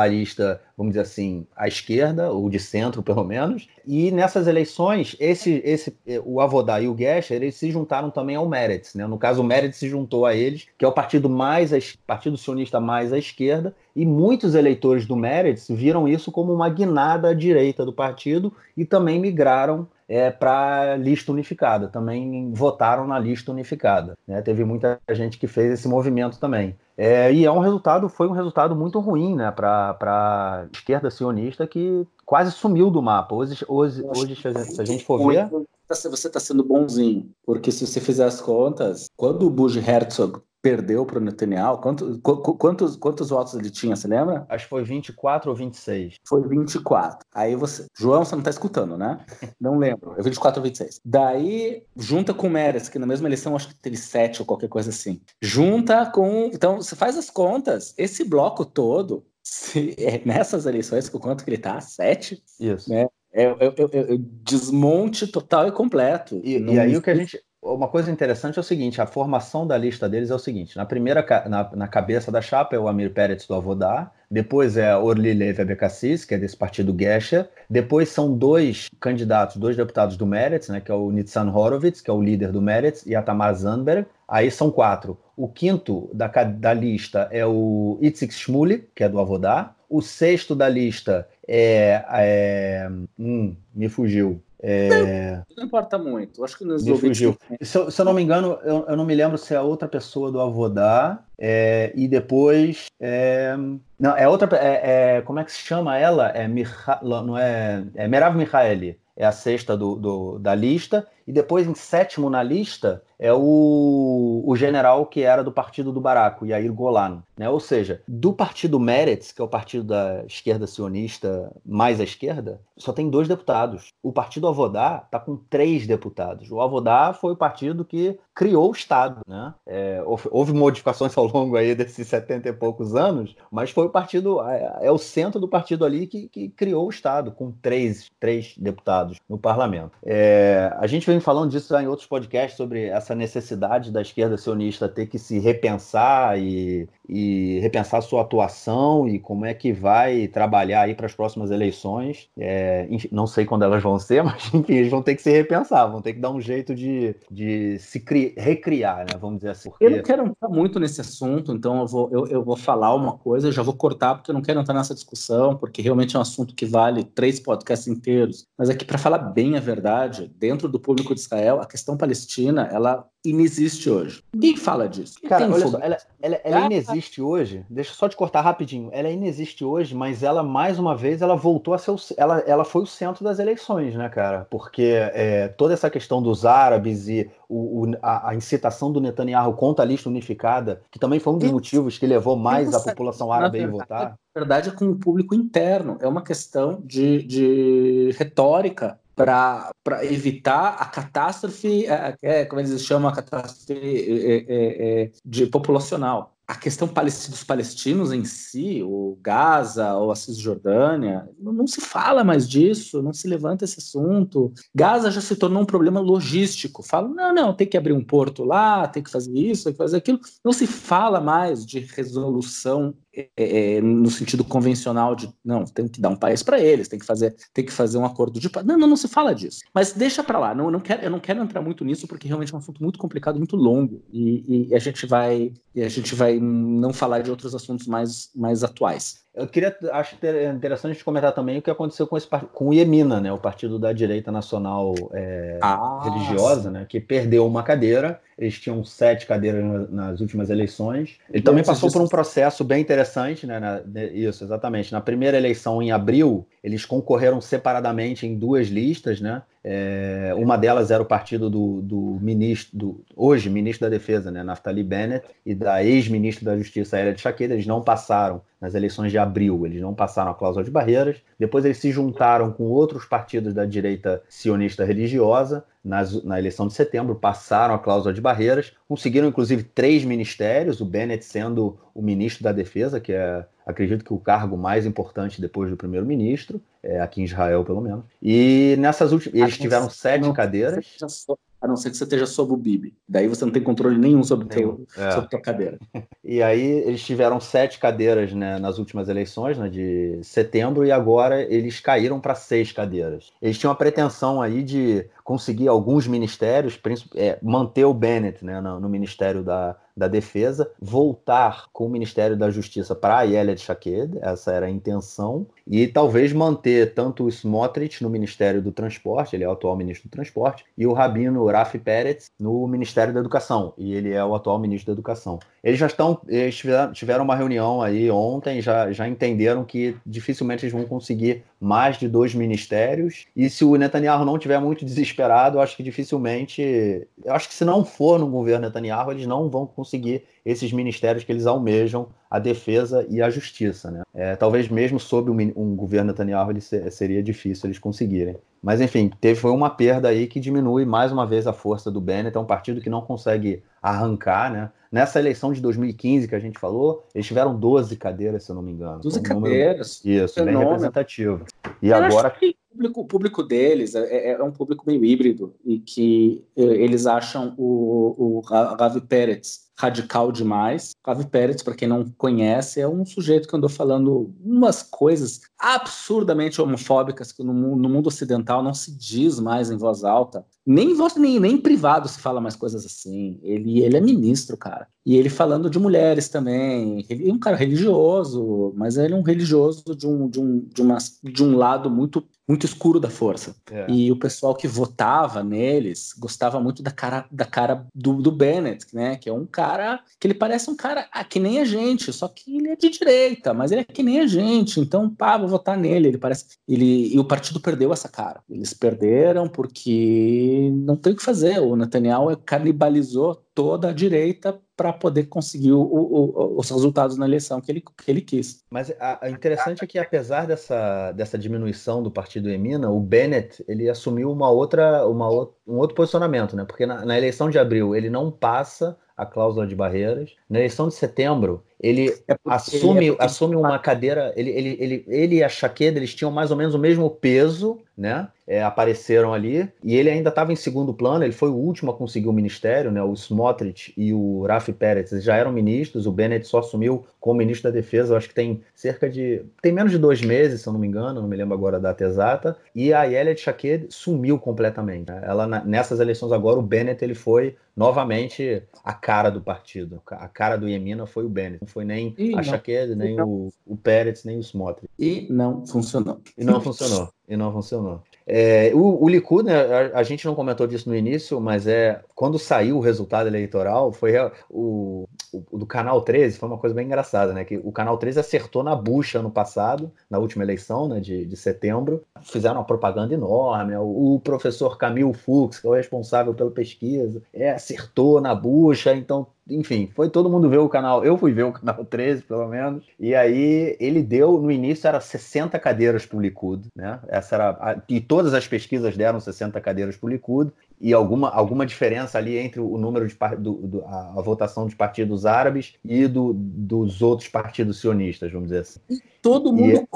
vamos dizer assim, à esquerda, ou de centro, pelo menos. E nessas eleições, esse, esse, o Avodá e o Gesher, eles se juntaram também ao Meretz. Né? No caso, o Meretz se juntou a eles, que é o partido mais partido sionista mais à esquerda, e muitos eleitores do Meretz viram isso como uma guinada à direita do partido e também migraram é, para lista unificada, também votaram na lista unificada. Né? Teve muita gente que fez esse movimento também. É, e é um resultado, foi um resultado muito ruim né, para a esquerda sionista que quase sumiu do mapa. Hoje, hoje, hoje se a gente for ver. Você está sendo bonzinho, porque se você fizer as contas, quando o Bush Herzog perdeu para o Netanyahu. Quantos, quantos, quantos votos ele tinha, você lembra? Acho que foi 24 ou 26. Foi 24. Aí você. João, você não está escutando, né? Não lembro. É 24 ou 26. Daí, junta com o Meres, que na mesma eleição acho que teve 7 ou qualquer coisa assim. Junta com. Então, você faz as contas. Esse bloco todo, se, é nessas eleições, com quanto que ele tá? 7? Isso. Né? É, é, é, é, desmonte total e completo. E, e aí o que a gente uma coisa interessante é o seguinte: a formação da lista deles é o seguinte: na primeira na, na cabeça da chapa é o Amir Peretz do Avodá, depois é Orly Levi Abekassis, que é desse partido Gesher, depois são dois candidatos, dois deputados do Meretz, né, que é o Nitzan Horowitz, que é o líder do Meretz, e a Tamar Zandberg. Aí são quatro. O quinto da, da lista é o Itzik Shmuli, que é do Avodá. O sexto da lista é, é hum, me fugiu. É... Não, não, importa muito. Acho que nos Me fugiu. Se eu, se eu, não me engano, eu, eu, não me lembro se é outra pessoa do Avodá. É, e depois. É, não, é outra. É, é, como é que se chama ela? É, Miha, não é, é Merav Mihaeli. É a sexta do, do, da lista. E depois, em sétimo na lista, é o, o general que era do partido do Baraco, Yair Golan. Né? Ou seja, do partido Meretz, que é o partido da esquerda sionista mais à esquerda, só tem dois deputados. O partido Avodá está com três deputados. O Avodá foi o partido que criou o Estado. Né? É, houve modificações ao longo aí desses setenta e poucos anos, mas foi o partido, é, é o centro do partido ali que, que, criou o Estado, com três, três deputados no parlamento. É, a gente vem falando disso em outros podcasts sobre essa necessidade da esquerda sionista ter que se repensar e e repensar sua atuação e como é que vai trabalhar aí para as próximas eleições. É, não sei quando elas vão ser, mas enfim, eles vão ter que se repensar, vão ter que dar um jeito de, de se recriar, né? Vamos dizer assim. Porque... Eu não quero entrar muito nesse assunto, então eu vou, eu, eu vou falar uma coisa, eu já vou cortar porque eu não quero entrar nessa discussão, porque realmente é um assunto que vale três podcasts inteiros. Mas aqui, para falar bem a verdade, dentro do público de Israel, a questão palestina, ela inexiste hoje. Ninguém fala disso. Cara, olha só, ela, ela, ela inexiste hoje. Deixa eu só te cortar rapidinho. Ela inexiste hoje, mas ela, mais uma vez, ela voltou a ser o, ela, ela foi o centro das eleições, né, cara? Porque é, toda essa questão dos árabes e o, o, a, a, incitação do Netanyahu contra a lista unificada, que também foi um dos motivos que levou mais a população árabe a votar. Na verdade, é com o público interno. É uma questão de, de retórica para evitar a catástrofe, é, é, como eles chamam, a catástrofe é, é, é de populacional a questão dos palestinos em si, o Gaza ou a Cisjordânia, não, se fala mais disso, não se levanta esse assunto. Gaza já se tornou um problema logístico. Fala, não, não, tem que abrir um porto lá, tem que fazer isso, tem que fazer aquilo. Não se fala mais de resolução é, é, no sentido convencional de não, tem que dar um país para eles, tem que fazer, tem que fazer um acordo de paz. Não, não, não se fala disso. Mas deixa para lá. Não, não quero, eu não quero entrar muito nisso porque realmente é um assunto muito complicado, muito longo e, e a gente vai, e a gente vai não falar de outros assuntos mais, mais atuais. Eu queria, acho interessante comentar também o que aconteceu com, esse, com o Iemina, né, o partido da direita nacional é, ah, religiosa, né, que perdeu uma cadeira. Eles tinham sete cadeiras nas últimas eleições. Ele também passou por um processo bem interessante, né, na, isso, exatamente. Na primeira eleição, em abril, eles concorreram separadamente em duas listas, né? É, uma delas era o partido do, do ministro, do, hoje ministro da Defesa, né, Naftali Bennett, e da ex-ministra da Justiça, Elia de Chaqueda. Eles não passaram nas eleições de abril, eles não passaram a cláusula de barreiras. Depois eles se juntaram com outros partidos da direita sionista religiosa nas, na eleição de setembro, passaram a cláusula de barreiras, conseguiram inclusive três ministérios, o Bennett sendo o ministro da Defesa, que é, acredito que o cargo mais importante depois do primeiro-ministro, é, aqui em Israel pelo menos. E nessas últimas, eles tiveram sete cadeiras. A não ser que você esteja sob o Bibi. Daí você não tem controle nenhum sobre, teu, é. sobre a tua cadeira. E aí eles tiveram sete cadeiras né, nas últimas eleições, né, de setembro, e agora eles caíram para seis cadeiras. Eles tinham a pretensão aí de conseguir alguns ministérios, é, manter o Bennett né, no, no Ministério da, da Defesa, voltar com o Ministério da Justiça para a de Shaked, essa era a intenção, e talvez manter tanto o Smotrich no Ministério do Transporte, ele é o atual ministro do Transporte, e o Rabino Rafi Peretz no Ministério da Educação, e ele é o atual ministro da Educação. Eles já estão, eles tiveram uma reunião aí ontem, já, já entenderam que dificilmente eles vão conseguir mais de dois ministérios, e se o Netanyahu não tiver muito desesperado, eu acho que dificilmente, eu acho que se não for no governo Netanyahu, eles não vão conseguir esses ministérios que eles almejam, a defesa e a justiça. Né? É, talvez mesmo sob um, um governo Netanyahu ele seria difícil eles conseguirem. Mas enfim, teve foi uma perda aí que diminui mais uma vez a força do Bennett, é um partido que não consegue arrancar, né? Nessa eleição de 2015 que a gente falou, eles tiveram 12 cadeiras, se eu não me engano. 12 um cadeiras. Número, isso, bem representativo. E eu agora público, o público deles é, é, é, um público meio híbrido e que é, eles acham o, o Ravi Peretz radical demais. Ravi Peretz, para quem não conhece, é um sujeito que andou falando umas coisas absurdamente homofóbicas que no, no mundo ocidental não se diz mais em voz alta. Nem, voz, nem, nem em privado se fala mais coisas assim. Ele, ele é ministro, cara. E ele falando de mulheres também. Ele é um cara religioso, mas ele é um religioso de um, de um, de uma, de um lado muito muito escuro da força. É. E o pessoal que votava neles gostava muito da cara, da cara do, do Bennett, né? Que é um cara que ele parece um cara ah, que nem a gente, só que ele é de direita, mas ele é que nem a gente. Então, pá, vou votar nele. Ele parece. Ele, e o partido perdeu essa cara. Eles perderam porque não tem o que fazer. O Netanyahu canibalizou toda a direita para poder conseguir o, o, os resultados na eleição que ele, que ele quis. Mas a interessante é que apesar dessa, dessa diminuição do partido Emina, o Bennett ele assumiu uma outra, uma, um outro posicionamento, né? Porque na, na eleição de abril ele não passa a cláusula de barreiras. Na eleição de setembro, ele é assume, é assume uma cadeira. Ele, ele, ele, ele e a Chaqueda eles tinham mais ou menos o mesmo peso, né? É, apareceram ali. E ele ainda estava em segundo plano, ele foi o último a conseguir o ministério, né? O Smotrich e o Rafi Peretz já eram ministros, o Bennett só assumiu como ministro da Defesa, eu acho que tem cerca de. tem menos de dois meses, se eu não me engano, não me lembro agora a data exata. E a Yelia Chaqued sumiu completamente. Né? Ela, nessas eleições agora, o Bennett ele foi novamente a cara do partido. A cara do Yemina foi o Bennett. Não foi nem e a Shaqued, nem o, o Pérez, nem o Smotrich. E não funcionou. E não funcionou. E não funcionou. É, o, o Likud, né, a, a, gente não comentou disso no início, mas é quando saiu o resultado eleitoral, foi o, o, do Canal 13, foi uma coisa bem engraçada, né? Que o Canal 13 acertou na bucha no passado, na última eleição, né, de, de setembro. Fizeram uma propaganda enorme. Né, o, o professor Camille Fux, que é o responsável pela pesquisa, é, acertou na bucha, então enfim, foi todo mundo ver o canal. Eu fui ver o canal 13, pelo menos. E aí ele deu, no início, era 60 cadeiras para o Likud, né? Essa era. A, e todas as pesquisas deram 60 cadeiras para o Likud. E alguma, alguma diferença ali entre o número de do, do, a, a, votação dos partidos árabes e do, dos outros partidos sionistas, vamos dizer assim. E todo mundo e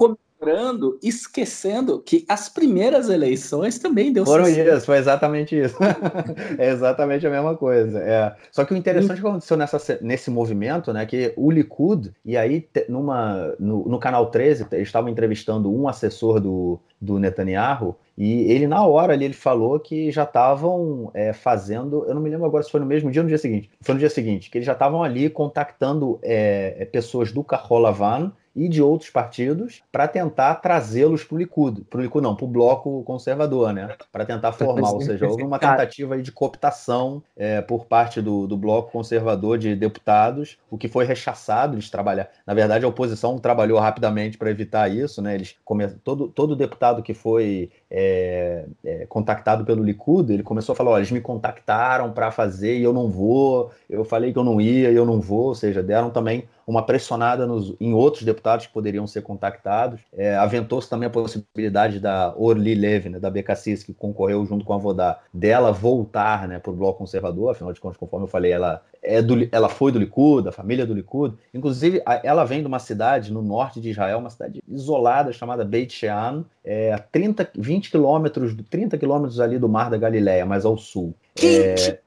esquecendo que as primeiras eleições também deu Foram isso, foi exatamente isso. é exatamente a mesma coisa. É. Só que o interessante que aconteceu nessa, nesse movimento, né, que o Likud, e aí numa, no, no canal 13, eles estavam entrevistando um assessor do, do Netanyahu, e ele, na hora ali, ele falou que já estavam é, fazendo. Eu não me lembro agora se foi no mesmo dia ou no dia seguinte. Foi no dia seguinte, que eles já estavam ali contactando é, é pessoas do Carrolavan e de outros partidos para tentar trazê-los para o Likud, para o Likud não, para o bloco conservador, né? Para tentar formar, ou seja, houve uma tentativa de cooptação é, por parte do, do bloco conservador de deputados, o que foi rechaçado eles trabalhar. Na verdade, a oposição trabalhou rapidamente para evitar isso, né? Eles come... todo, todo deputado que foi é, é, contactado pelo Likud, ele começou a falar: olha, eles me contactaram para fazer e eu não vou, eu falei que eu não ia e eu não vou, ou seja, deram também uma pressionada nos, em outros deputados que poderiam ser contactados. É, Aventou-se também a possibilidade da Orly Levy, né, da BKCIS, que concorreu junto com a Vodá, dela voltar né, para o bloco conservador, afinal de contas, conforme eu falei, ela, é do, ela foi do Likud, da família do Likud. Inclusive, a, ela vem de uma cidade no norte de Israel, uma cidade isolada chamada Beit Shean, é, a 30, 20 quilômetros, 30 quilômetros ali do Mar da Galileia, mais ao sul. Quente é,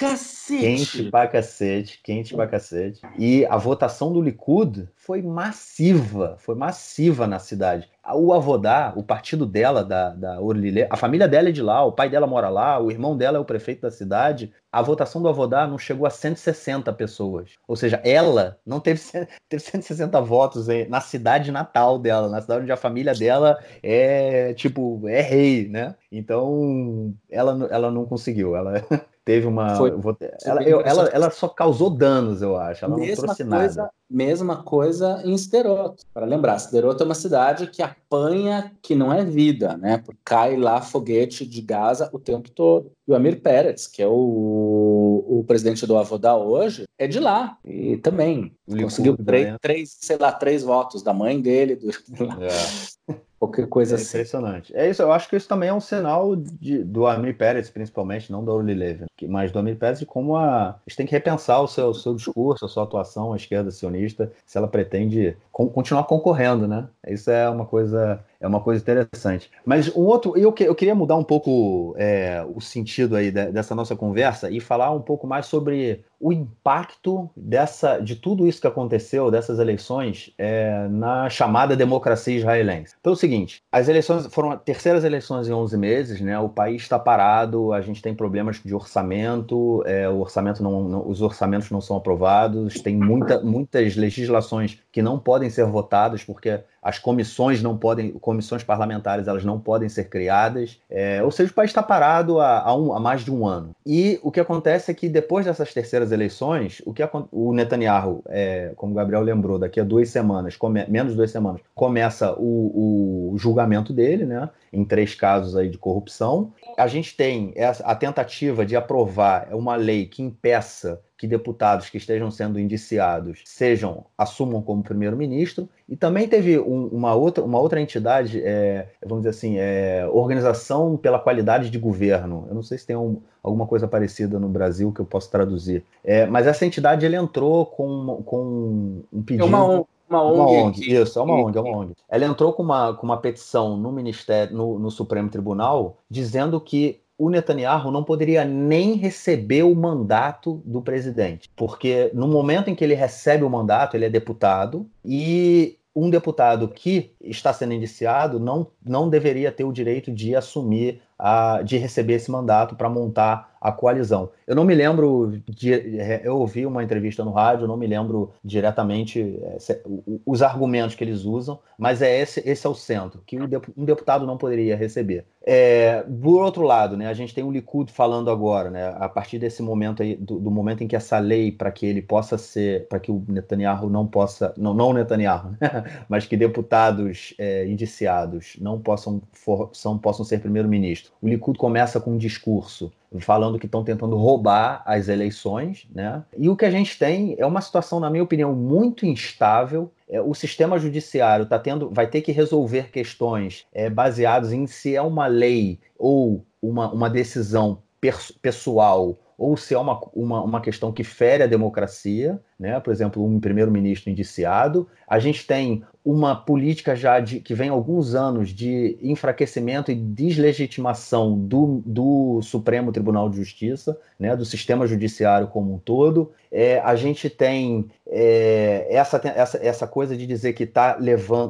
cacete! Quente pra cacete, quente pra cacete. E a votação do Likud foi massiva, foi massiva na cidade. O Avodá, o partido dela, da, da Orlilé, a família dela é de lá, o pai dela mora lá, o irmão dela é o prefeito da cidade. A votação do Avodá não chegou a 160 pessoas. Ou seja, ela não teve, teve 160 votos na cidade natal dela, na cidade onde a família dela é, tipo, é rei, né? Então, ela, ela não conseguiu. Ela teve uma. Foi, ela, eu, ela, ela, só causou danos, eu acho. Ela mesma não trouxe coisa, nada. Mesma coisa em Sderot. Para lembrar, Sderot é uma cidade que apanha que não é vida, né? Porque cai lá foguete de Gaza o tempo todo. E o Amir Peretz, que é o, o presidente do Avodá hoje, é de lá. E também conseguiu três, três, sei lá, três votos da mãe dele. Do... É. Qualquer coisa é assim. Impressionante. É isso, eu acho que isso também é um sinal de, do Amir Pérez, principalmente, não do Orly Levy, mas do Amir Pérez de como a, a gente tem que repensar o seu, seu discurso, a sua atuação à esquerda sionista, se ela pretende continuar concorrendo, né? Isso é uma coisa é uma coisa interessante. Mas um outro, eu, eu queria mudar um pouco é, o sentido aí dessa nossa conversa e falar um pouco mais sobre o impacto dessa, de tudo isso que aconteceu, dessas eleições, é, na chamada democracia israelense. Então é o seguinte, as eleições foram terceiras eleições em 11 meses, né? O país está parado, a gente tem problemas de orçamento, é, o orçamento não, não, os orçamentos não são aprovados, tem muita, muitas legislações que não podem ser votadas porque as comissões não podem, comissões parlamentares elas não podem ser criadas, é, ou seja, o país está parado há, há, um, há, mais de um ano. E o que acontece é que depois dessas terceiras eleições, o que o Netanyahu, é, como o Gabriel lembrou, daqui a duas semanas, come, menos duas semanas, começa o, o julgamento dele, né? Em três casos aí de corrupção. A gente tem a tentativa de aprovar uma lei que impeça que deputados que estejam sendo indiciados sejam assumam como primeiro-ministro. E também teve um, uma outra uma outra entidade é, vamos dizer assim é, organização pela qualidade de governo. Eu não sei se tem um, alguma coisa parecida no Brasil que eu posso traduzir. É, mas essa entidade ele entrou com, com um pedido é uma, uma ONG, uma ONG isso, é uma ONG, é uma ONG. Ela entrou com uma, com uma petição no Ministério, no, no Supremo Tribunal, dizendo que o Netanyahu não poderia nem receber o mandato do presidente, porque no momento em que ele recebe o mandato, ele é deputado e um deputado que está sendo indiciado não, não deveria ter o direito de assumir a, de receber esse mandato para montar a coalizão. Eu não me lembro, de, eu ouvi uma entrevista no rádio, eu não me lembro diretamente é, os argumentos que eles usam, mas é esse, esse é o centro, que um deputado não poderia receber. É, por outro lado, né, a gente tem o Likud falando agora, né, a partir desse momento aí, do, do momento em que essa lei, para que ele possa ser, para que o Netanyahu não possa, não, não o Netanyahu, né, mas que deputados é, indiciados não possam, for, são, possam ser primeiro-ministro. O Likud começa com um discurso falando que estão tentando roubar as eleições, né? E o que a gente tem é uma situação, na minha opinião, muito instável. É, o sistema judiciário tá tendo, vai ter que resolver questões é, baseadas em se é uma lei ou uma, uma decisão pessoal ou se é uma, uma, uma questão que fere a democracia, né? por exemplo, um primeiro-ministro indiciado. A gente tem uma política já de, que vem alguns anos de enfraquecimento e deslegitimação do, do Supremo Tribunal de Justiça, né, do sistema judiciário como um todo. É, a gente tem é, essa, essa, essa coisa de dizer que está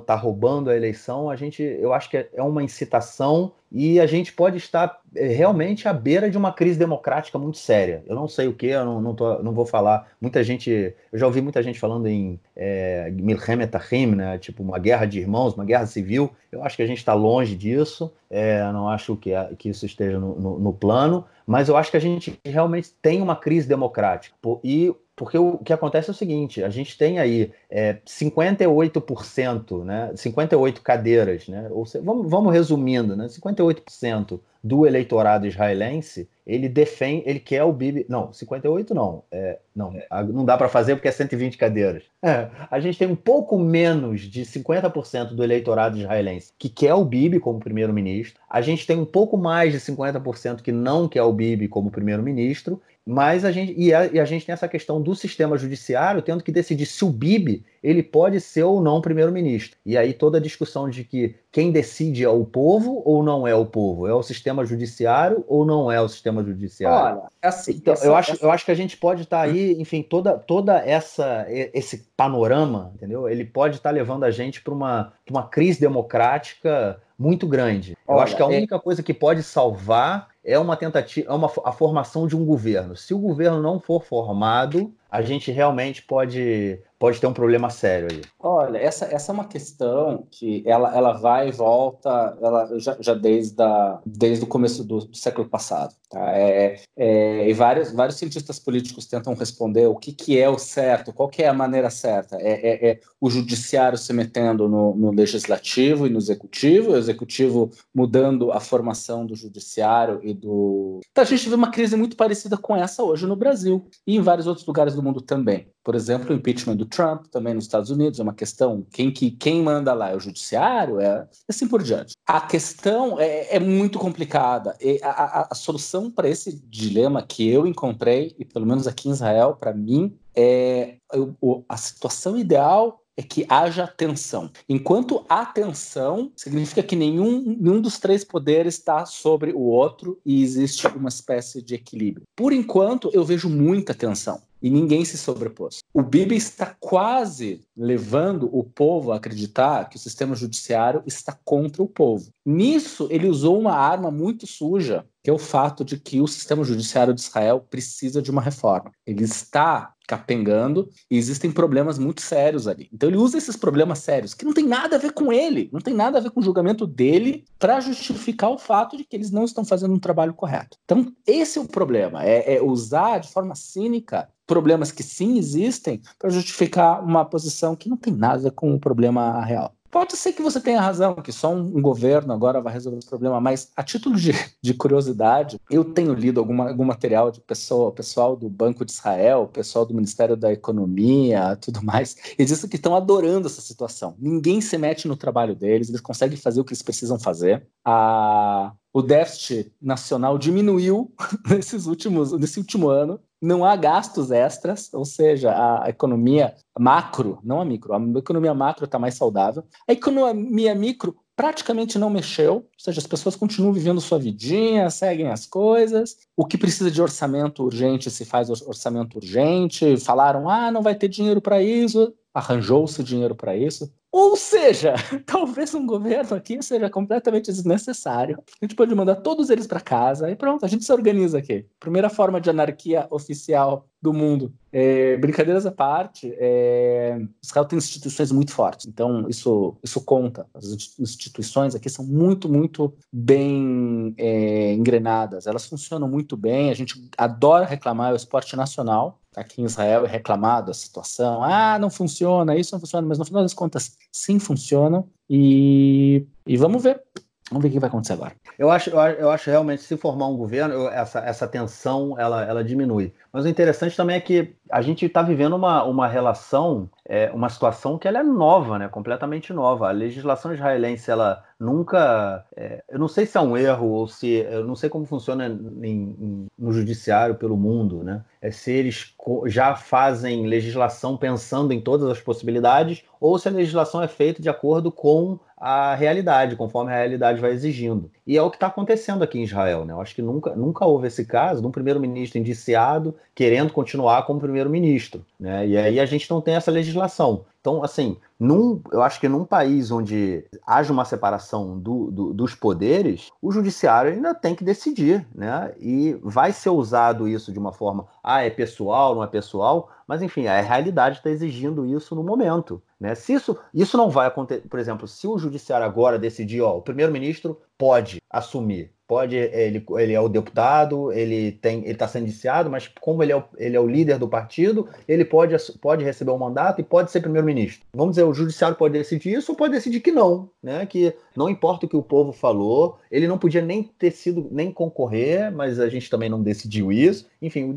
tá roubando a eleição. A gente, eu acho que é, é uma incitação e a gente pode estar é, realmente à beira de uma crise democrática muito séria. Eu não sei o que, eu não, não, tô, não vou falar. Muita gente, eu já ouvi muita gente falando em é, Milhemet né? Tipo uma guerra de irmãos, uma guerra civil. Eu acho que a gente está longe disso. É, não acho que, que isso esteja no, no, no, plano, mas eu acho que a gente realmente tem uma crise democrática. E porque o que acontece é o seguinte: a gente tem aí é, 58%, né, 58 cadeiras, né, ou seja, vamos, vamos resumindo, né, 58% do eleitorado israelense ele defende, ele quer o Bibi. Não, 58 não. É, não, não dá para fazer porque é 120 cadeiras. É, a gente tem um pouco menos de 50% do eleitorado israelense que quer o Bibi como primeiro-ministro. A gente tem um pouco mais de 50% que não quer o Bibi como primeiro-ministro. Mas a gente e a, e a, gente tem essa questão do sistema judiciário tendo que decidir se o Bibi ele pode ser ou não primeiro-ministro. E aí toda a discussão de que quem decide é o povo ou não é o povo, é o sistema judiciário ou não é o sistema judiciário. Olha, é assim, então, essa, eu acho essa... eu acho que a gente pode estar tá aí, enfim, toda toda essa esse panorama, entendeu? Ele pode estar tá levando a gente para uma uma crise democrática muito grande. Olha, eu acho que a é única é... coisa que pode salvar é uma tentativa, é uma, a formação de um governo. Se o governo não for formado, a gente realmente pode, pode ter um problema sério aí. Olha, essa, essa é uma questão que ela, ela vai e volta ela, já, já desde, a, desde o começo do, do século passado. Tá? É, é, e vários, vários cientistas políticos tentam responder o que, que é o certo, qual que é a maneira certa. É, é, é o judiciário se metendo no, no legislativo e no executivo, o executivo mudando a formação do judiciário e do... Então, a gente vê uma crise muito parecida com essa hoje no Brasil e em vários outros lugares do mundo também. Por exemplo, o impeachment do Trump, também nos Estados Unidos, é uma questão. Quem, que, quem manda lá é o judiciário, é assim por diante. A questão é, é muito complicada. E a, a, a solução para esse dilema que eu encontrei, e pelo menos aqui em Israel, para mim, é a situação ideal é que haja tensão. Enquanto há tensão, significa que nenhum, nenhum dos três poderes está sobre o outro e existe uma espécie de equilíbrio. Por enquanto, eu vejo muita tensão e ninguém se sobrepôs. O Bibi está quase levando o povo a acreditar que o sistema judiciário está contra o povo. Nisso, ele usou uma arma muito suja, que é o fato de que o sistema judiciário de Israel precisa de uma reforma. Ele está capengando e existem problemas muito sérios ali. Então ele usa esses problemas sérios, que não tem nada a ver com ele, não tem nada a ver com o julgamento dele, para justificar o fato de que eles não estão fazendo um trabalho correto. Então esse é o problema, é, é usar de forma cínica problemas que sim existem para justificar uma posição que não tem nada com o problema real. Pode ser que você tenha razão, que só um, governo agora vai resolver esse problema, mas a título de, de curiosidade, eu tenho lido alguma, algum material de pessoa, pessoal do Banco de Israel, pessoal do Ministério da Economia, tudo mais, e dizem que estão adorando essa situação. Ninguém se mete no trabalho deles, eles conseguem fazer o que eles precisam fazer. A, o déficit nacional diminuiu nesses últimos, nesse último ano. Não há gastos extras, ou seja, a economia macro, não a micro, a economia macro está mais saudável. A economia micro praticamente não mexeu, ou seja, as pessoas continuam vivendo sua vidinha, seguem as coisas. O que precisa de orçamento urgente se faz orçamento urgente. Falaram, ah, não vai ter dinheiro para isso. Arranjou-se dinheiro para isso. Ou seja, talvez um governo aqui seja completamente desnecessário. A gente pode mandar todos eles para casa e pronto, a gente se organiza aqui. Primeira forma de anarquia oficial do mundo. É, brincadeiras à parte, é, Israel tem instituições muito fortes, então isso, isso conta. As instituições aqui são muito, muito bem é, engrenadas, elas funcionam muito bem. A gente adora reclamar, é o esporte nacional aqui em Israel reclamado a situação. Ah, não funciona, isso não funciona, mas no final das contas, sim funciona. E, e vamos ver. Vamos ver o que vai acontecer agora. Eu acho, eu acho realmente se formar um governo, essa, essa tensão ela, ela diminui. Mas o interessante também é que a gente está vivendo uma, uma relação, é, uma situação que ela é nova, né? completamente nova. A legislação israelense ela nunca. É, eu não sei se é um erro ou se. Eu não sei como funciona em, em, no judiciário pelo mundo, né? É se eles já fazem legislação pensando em todas as possibilidades ou se a legislação é feita de acordo com a realidade, conforme a realidade vai exigindo. E é o que está acontecendo aqui em Israel. Né? Eu acho que nunca, nunca houve esse caso de um primeiro-ministro indiciado querendo continuar como primeiro-ministro. Né? E aí a gente não tem essa legislação. Então, assim, num, eu acho que num país onde haja uma separação do, do, dos poderes, o judiciário ainda tem que decidir, né? E vai ser usado isso de uma forma, ah, é pessoal, não é pessoal, mas enfim, a realidade está exigindo isso no momento. Né? Se isso, isso não vai acontecer, por exemplo, se o judiciário agora decidir, ó, o primeiro-ministro pode assumir pode ele, ele é o deputado, ele tem ele está sendo indiciado, mas como ele é, o, ele é o líder do partido, ele pode, pode receber um mandato e pode ser primeiro-ministro. Vamos dizer, o judiciário pode decidir isso ou pode decidir que não, né? Que não importa o que o povo falou, ele não podia nem ter sido nem concorrer, mas a gente também não decidiu isso. Enfim,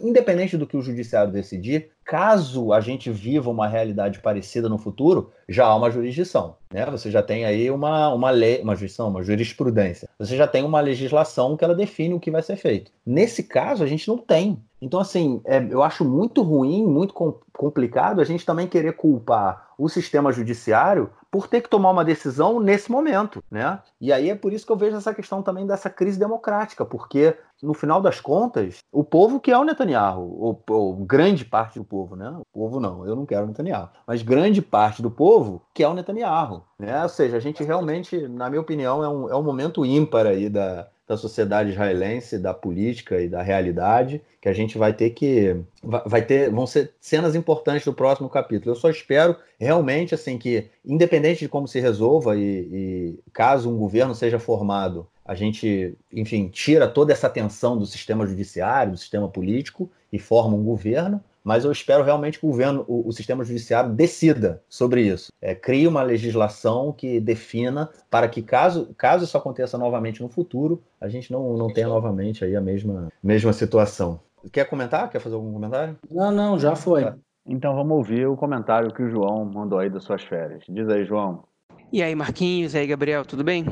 independente do que o judiciário decidir, caso a gente viva uma realidade parecida no futuro, já há uma jurisdição. Né? Você já tem aí uma, uma lei, uma jurisdição, uma jurisprudência. Você já tem uma legislação que ela define o que vai ser feito. Nesse caso, a gente não tem. Então, assim, é, eu acho muito ruim, muito com, complicado a gente também querer culpar o sistema judiciário por ter que tomar uma decisão nesse momento, né? E aí é por isso que eu vejo essa questão também dessa crise democrática, porque no final das contas, o povo que é o Netanyahu, ou, ou, grande parte do povo, né? O povo não, eu não quero o Netanyahu, mas grande parte do povo que é o Netanyahu, né? Ou seja, a gente realmente, na minha opinião, é um, é um momento ímpar aí da, da sociedade israelense, da política e da realidade, que a gente vai ter que vai ter vão ser cenas importantes do próximo capítulo. Eu só espero realmente assim que independente de como se resolva e, e caso um governo seja formado, a gente, enfim, tira toda essa tensão do sistema judiciário, do sistema político e forma um governo, mas eu espero realmente que o governo, o, o sistema judiciário decida sobre isso. É, crie uma legislação que defina para que, caso, caso isso aconteça novamente no futuro, a gente não, não tenha novamente aí a mesma, mesma situação. Quer comentar? Quer fazer algum comentário? Não, não, já foi. Tá. Então vamos ouvir o comentário que o João mandou aí das suas férias. Diz aí, João. E aí, Marquinhos, e aí, Gabriel, tudo bem?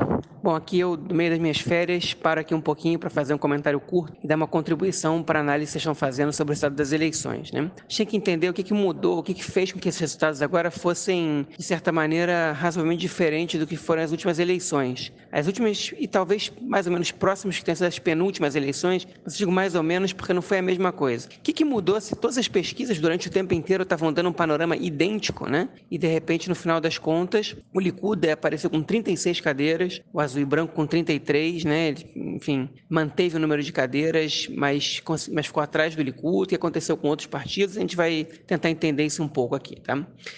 Bom, aqui eu, no meio das minhas férias, paro aqui um pouquinho para fazer um comentário curto e dar uma contribuição para a análise que vocês estão fazendo sobre o estado das eleições, né? Tinha que entender o que, que mudou, o que, que fez com que esses resultados agora fossem, de certa maneira, razoavelmente diferentes do que foram as últimas eleições. As últimas, e talvez mais ou menos próximas que tenham sido as penúltimas eleições, mas digo mais ou menos porque não foi a mesma coisa. O que, que mudou se todas as pesquisas durante o tempo inteiro estavam dando um panorama idêntico, né? E de repente, no final das contas, o Likud apareceu com 36 cadeiras, o azul e branco com 33, né? Enfim, manteve o número de cadeiras, mas, mas ficou atrás do Likud. O que aconteceu com outros partidos? A gente vai tentar entender isso um pouco aqui, tá?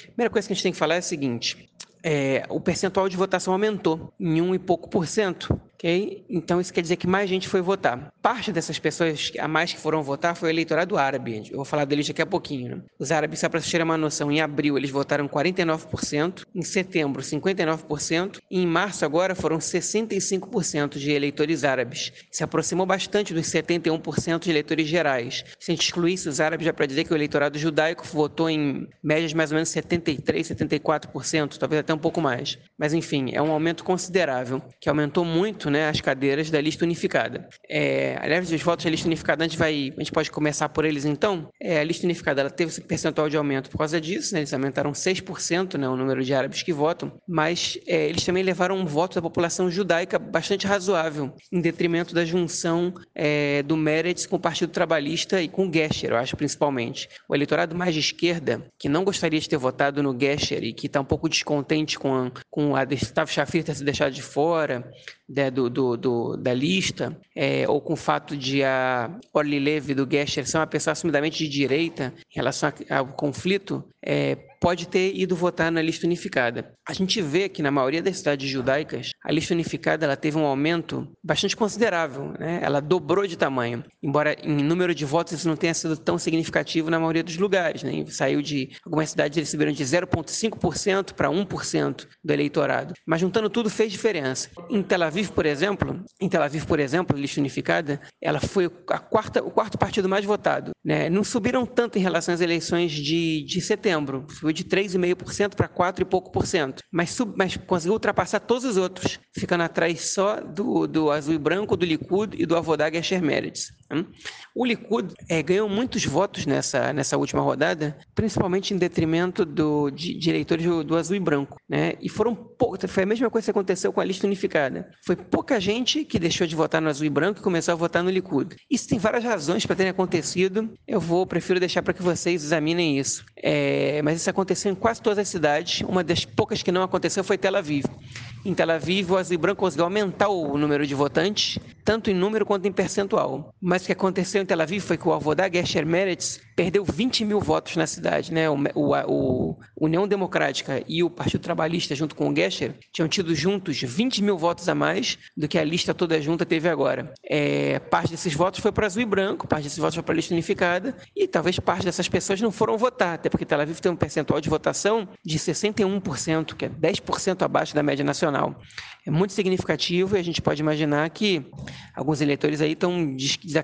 Primeira coisa que a gente tem que falar é a seguinte: é, o percentual de votação aumentou em um e pouco por cento. Okay? Então isso quer dizer que mais gente foi votar. Parte dessas pessoas a mais que foram votar foi o eleitorado árabe. Eu vou falar deles daqui a pouquinho. Né? Os árabes, só para vocês terem uma noção, em abril eles votaram 49%, em setembro 59%, e em março agora foram 65% de eleitores árabes. Se aproximou bastante dos 71% de eleitores gerais. Se a gente excluísse os árabes, já para dizer que o eleitorado judaico votou em médias mais ou menos 73, 74%, talvez até um pouco mais. Mas enfim, é um aumento considerável, que aumentou muito né, as cadeiras da lista unificada. É, a leve dos votos da lista unificada, a gente, vai, a gente pode começar por eles então. É, a lista unificada ela teve esse percentual de aumento por causa disso, né, eles aumentaram 6% né, o número de árabes que votam, mas é, eles também levaram um voto da população judaica bastante razoável, em detrimento da junção é, do Meretz com o Partido Trabalhista e com o Gesher, eu acho principalmente. O eleitorado mais de esquerda, que não gostaria de ter votado no Gesher e que está um pouco descontente com, com a Gustavo Schaffer ter se deixado de fora né, do, do, do, da lista, é, ou com o fato de a Orly Levy do Gesher ser uma pessoa assumidamente de direita em relação ao conflito, é, pode ter ido votar na lista unificada. A gente vê que na maioria das cidades judaicas, a lista unificada ela teve um aumento bastante considerável, né? ela dobrou de tamanho, embora em número de votos isso não tenha sido tão significativo na maioria dos lugares. Né? Saiu de algumas cidades subiram de 0,5% para 1% do eleitorado, mas juntando tudo fez diferença. Em Tel Aviv, por exemplo, em Tel Aviv, por exemplo, a lista unificada, ela foi a quarta, o quarto partido mais votado. Né? Não subiram tanto em relação às eleições de, de setembro, subiu de 3,5% para 4 e pouco por cento, mas, sub, mas conseguiu ultrapassar todos os outros, ficando atrás só do, do azul e branco, do Likud e do Avodah Gesher Meretz. Hum? O Likud é, ganhou muitos votos nessa, nessa última rodada, principalmente em detrimento do, de, de eleitores do, do, azul e branco. Né? E foram pou... foi a mesma coisa que aconteceu com a lista unificada. Foi pouca gente que deixou de votar no azul e branco e começou a votar no Likud. Isso tem várias razões para terem acontecido. Eu vou, prefiro deixar para que vocês examinem isso. É, mas isso aconteceu em quase todas as cidades. Uma das poucas que não aconteceu foi Tel Aviv. Em Tel Aviv, o azul e branco conseguiu aumentar o número de votantes, tanto em número quanto em percentual. Mas o que aconteceu em Tel Aviv foi que o Avodah Gesher Meretz perdeu 20 mil votos na cidade. Né? O, o, o, União Democrática e o Partido Trabalhista, junto com o Gesher, tinham tido juntos 20 mil votos a mais do que a lista toda junta teve agora. É, parte desses votos foi para azul e branco, parte desses votos foi para a lista unificada, e talvez parte dessas pessoas não foram votar, até porque Tel Aviv tem um percentual de votação de 61%, que é 10% abaixo da média nacional. É muito significativo e a gente pode imaginar que alguns eleitores aí estão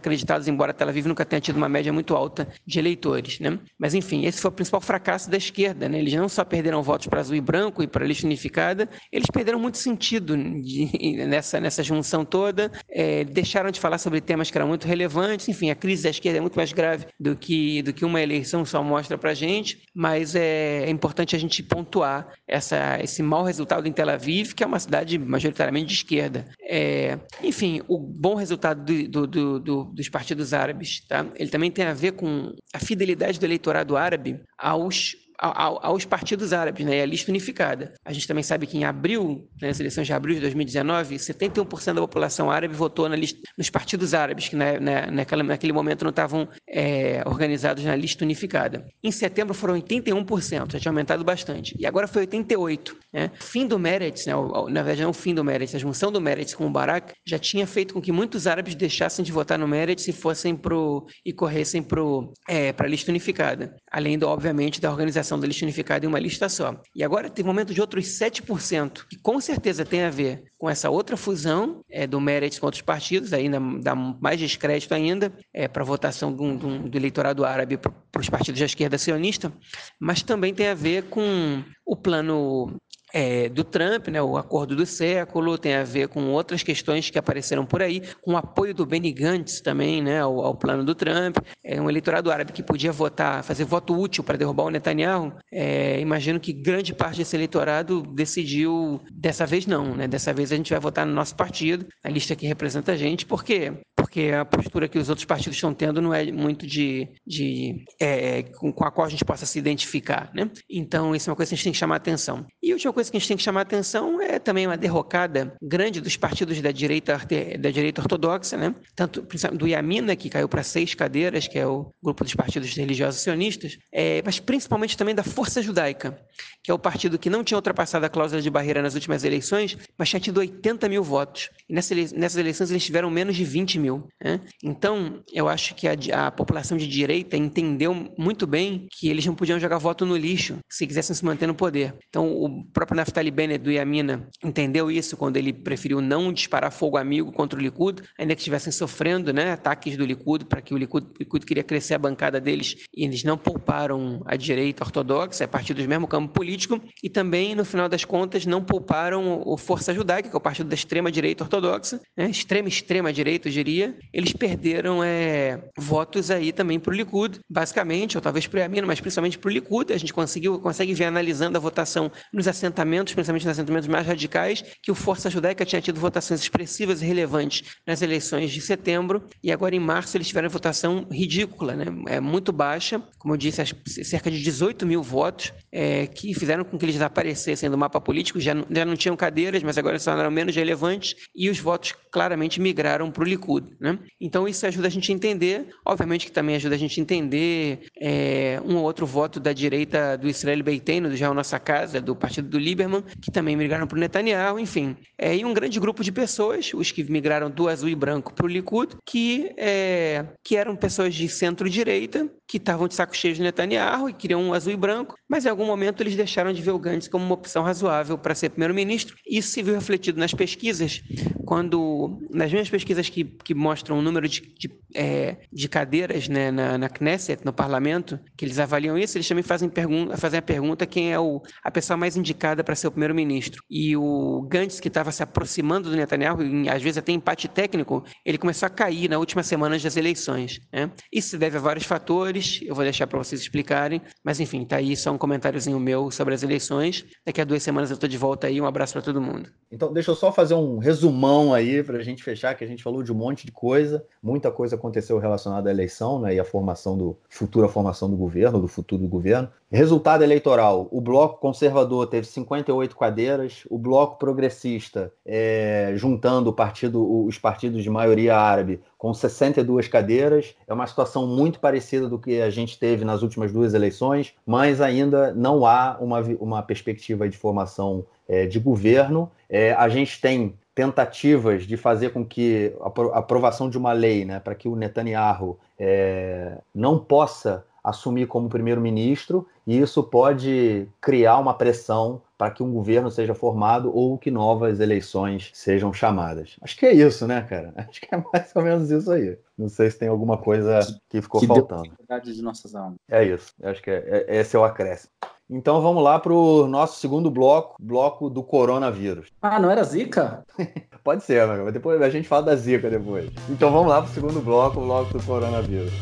desacreditados, embora Tel Aviv nunca tenha tido uma média muito alta de eleitores, né? Mas enfim, esse foi o principal fracasso da esquerda, né? Eles não só perderam votos para azul e branco e para a lista unificada, eles perderam muito sentido de, nessa, nessa junção toda, é, deixaram de falar sobre temas que eram muito relevantes, enfim, a crise da esquerda é muito mais grave do que, do que uma eleição só mostra para gente, mas é, é, importante a gente pontuar essa, esse mau resultado em Tel Aviv, que é uma cidade majoritariamente de esquerda. É, enfim, o bom resultado do, do, do, dos partidos árabes, tá? ele também tem a ver com a fidelidade do eleitorado árabe aos aos partidos árabes, né, e a lista unificada. A gente também sabe que em abril, né, nas eleições de abril de 2019, 71% da população árabe votou na lista, nos partidos árabes, que na, na, naquela, naquele momento não estavam é, organizados na lista unificada. Em setembro foram 81%, já tinha aumentado bastante. E agora foi 88%. Né? O fim do Meretz, né, na verdade não o fim do Meretz, a junção do Meretz com o Barak já tinha feito com que muitos árabes deixassem de votar no Meretz e fossem pro, e corressem para é, a lista unificada. Além, do, obviamente, da organização da lista unificada em uma lista só. E agora tem momento de outros 7%, que com certeza tem a ver com essa outra fusão é, do Meretz com outros partidos, ainda dá mais descrédito ainda é, para a votação do, do, do, eleitorado árabe para os partidos da esquerda sionista, mas também tem a ver com o plano é, do Trump, né, o acordo do século, tem a ver com outras questões que apareceram por aí, com o apoio do Benny Gantz também né, ao, ao plano do Trump, é um eleitorado árabe que podia votar, fazer voto útil para derrubar o Netanyahu. É, imagino que grande parte desse eleitorado decidiu, dessa vez não, né, dessa vez a gente vai votar no nosso partido, na lista que representa a gente, por quê? Porque a postura que os outros partidos estão tendo não é muito de, de é, com, com, a qual a gente possa se identificar, né? Então, isso é uma coisa que a gente tem que chamar atenção. E a última coisa que a gente tem que chamar atenção é também uma derrocada grande dos partidos da direita, da direita ortodoxa, né? Tanto do Yamina, que caiu para seis cadeiras, que é o grupo dos partidos religiosos sionistas, é, mas principalmente também da Força Judaica, que é o partido que não tinha ultrapassado a cláusula de barreira nas últimas eleições, mas tinha tido 80 mil votos. E nessas eleições eles tiveram menos de 20 mil. Né? Então, eu acho que a, a população de direita entendeu muito bem que eles não podiam jogar voto no lixo se quisessem se manter no poder. Então, o próprio próprio Naftali Bennett do Yamina entendeu isso quando ele preferiu não disparar fogo amigo contra o Likud, ainda que estivessem sofrendo né, ataques do Likud, para que o Likud, o Likud queria crescer a bancada deles e eles não pouparam a direita ortodoxa, a partir do mesmo campo político, e também, no final das contas, não pouparam o Força Judaica, que é o partido da extrema-direita ortodoxa, né, extrema, extrema-direita, eu diria. Eles perderam é, votos aí também para o Likud, basicamente, ou talvez para o Yamina, mas principalmente para o Likud. A gente conseguiu, consegue ver analisando a votação nos assentamentos, principalmente nos assentamentos mais radicais, que o Força Judaica tinha tido votações expressivas e relevantes nas eleições de setembro, e agora em março eles tiveram votação ridícula, né? É muito baixa, como eu disse, cerca de 18 mil votos, é, que fizeram com que eles desaparecessem do mapa político, já, já não tinham cadeiras, mas agora se tornaram menos relevantes, e os votos claramente migraram para o Likud, né? Então isso ajuda a gente a entender, obviamente que também ajuda a gente a entender é, um ou outro voto da direita do Israel Beiteno, do Israel Nossa Casa, do partido do Lieberman, que também migraram para o Netanyahu, enfim. É, e um grande grupo de pessoas, os que migraram do azul e branco para o Likud, que, é, que eram pessoas de centro-direita, que estavam de saco cheio de Netanyahu e queriam um azul e branco, mas em algum momento eles deixaram de ver o Gantz como uma opção razoável para ser primeiro-ministro. Isso se viu refletido nas pesquisas, quando, nas mesmas pesquisas que, que mostram o número de, de, é, de cadeiras né, na, na, Knesset, no parlamento, que eles avaliam isso, eles também fazem, pergun fazem a pergunta quem é o, a pessoa mais indicada para ser o primeiro-ministro. E o Gantz, que estava se aproximando do Netanyahu, às vezes até empate técnico, ele começou a cair na última semana das eleições. Né? Isso se deve a vários fatores, eu vou deixar para vocês explicarem, mas enfim, tá aí só um comentáriozinho meu sobre as eleições. Daqui a duas semanas eu estou de volta aí, um abraço para todo mundo. Então, deixa eu só fazer um resumão aí para a gente fechar, que a gente falou de um monte de coisa, muita coisa aconteceu relacionada à eleição né, e à formação do futura formação do governo, do futuro do governo. Resultado eleitoral: o bloco conservador teve 58 cadeiras, o bloco progressista, é, juntando partido, os partidos de maioria árabe, com 62 cadeiras. É uma situação muito parecida do que a gente teve nas últimas duas eleições, mas ainda não há uma, uma perspectiva de formação é, de governo. É, a gente tem tentativas de fazer com que a aprovação de uma lei, né, para que o Netanyahu é, não possa assumir como primeiro-ministro, e isso pode criar uma pressão para que um governo seja formado ou que novas eleições sejam chamadas. Acho que é isso, né, cara? Acho que é mais ou menos isso aí. Não sei se tem alguma coisa que ficou que faltando. De nossas almas. É isso. Acho que é, é, esse é o acréscimo. Então vamos lá para o nosso segundo bloco, bloco do coronavírus. Ah, não era Zika? Pode ser, mas depois a gente fala da Zika depois. Então vamos lá para o segundo bloco, o bloco do coronavírus.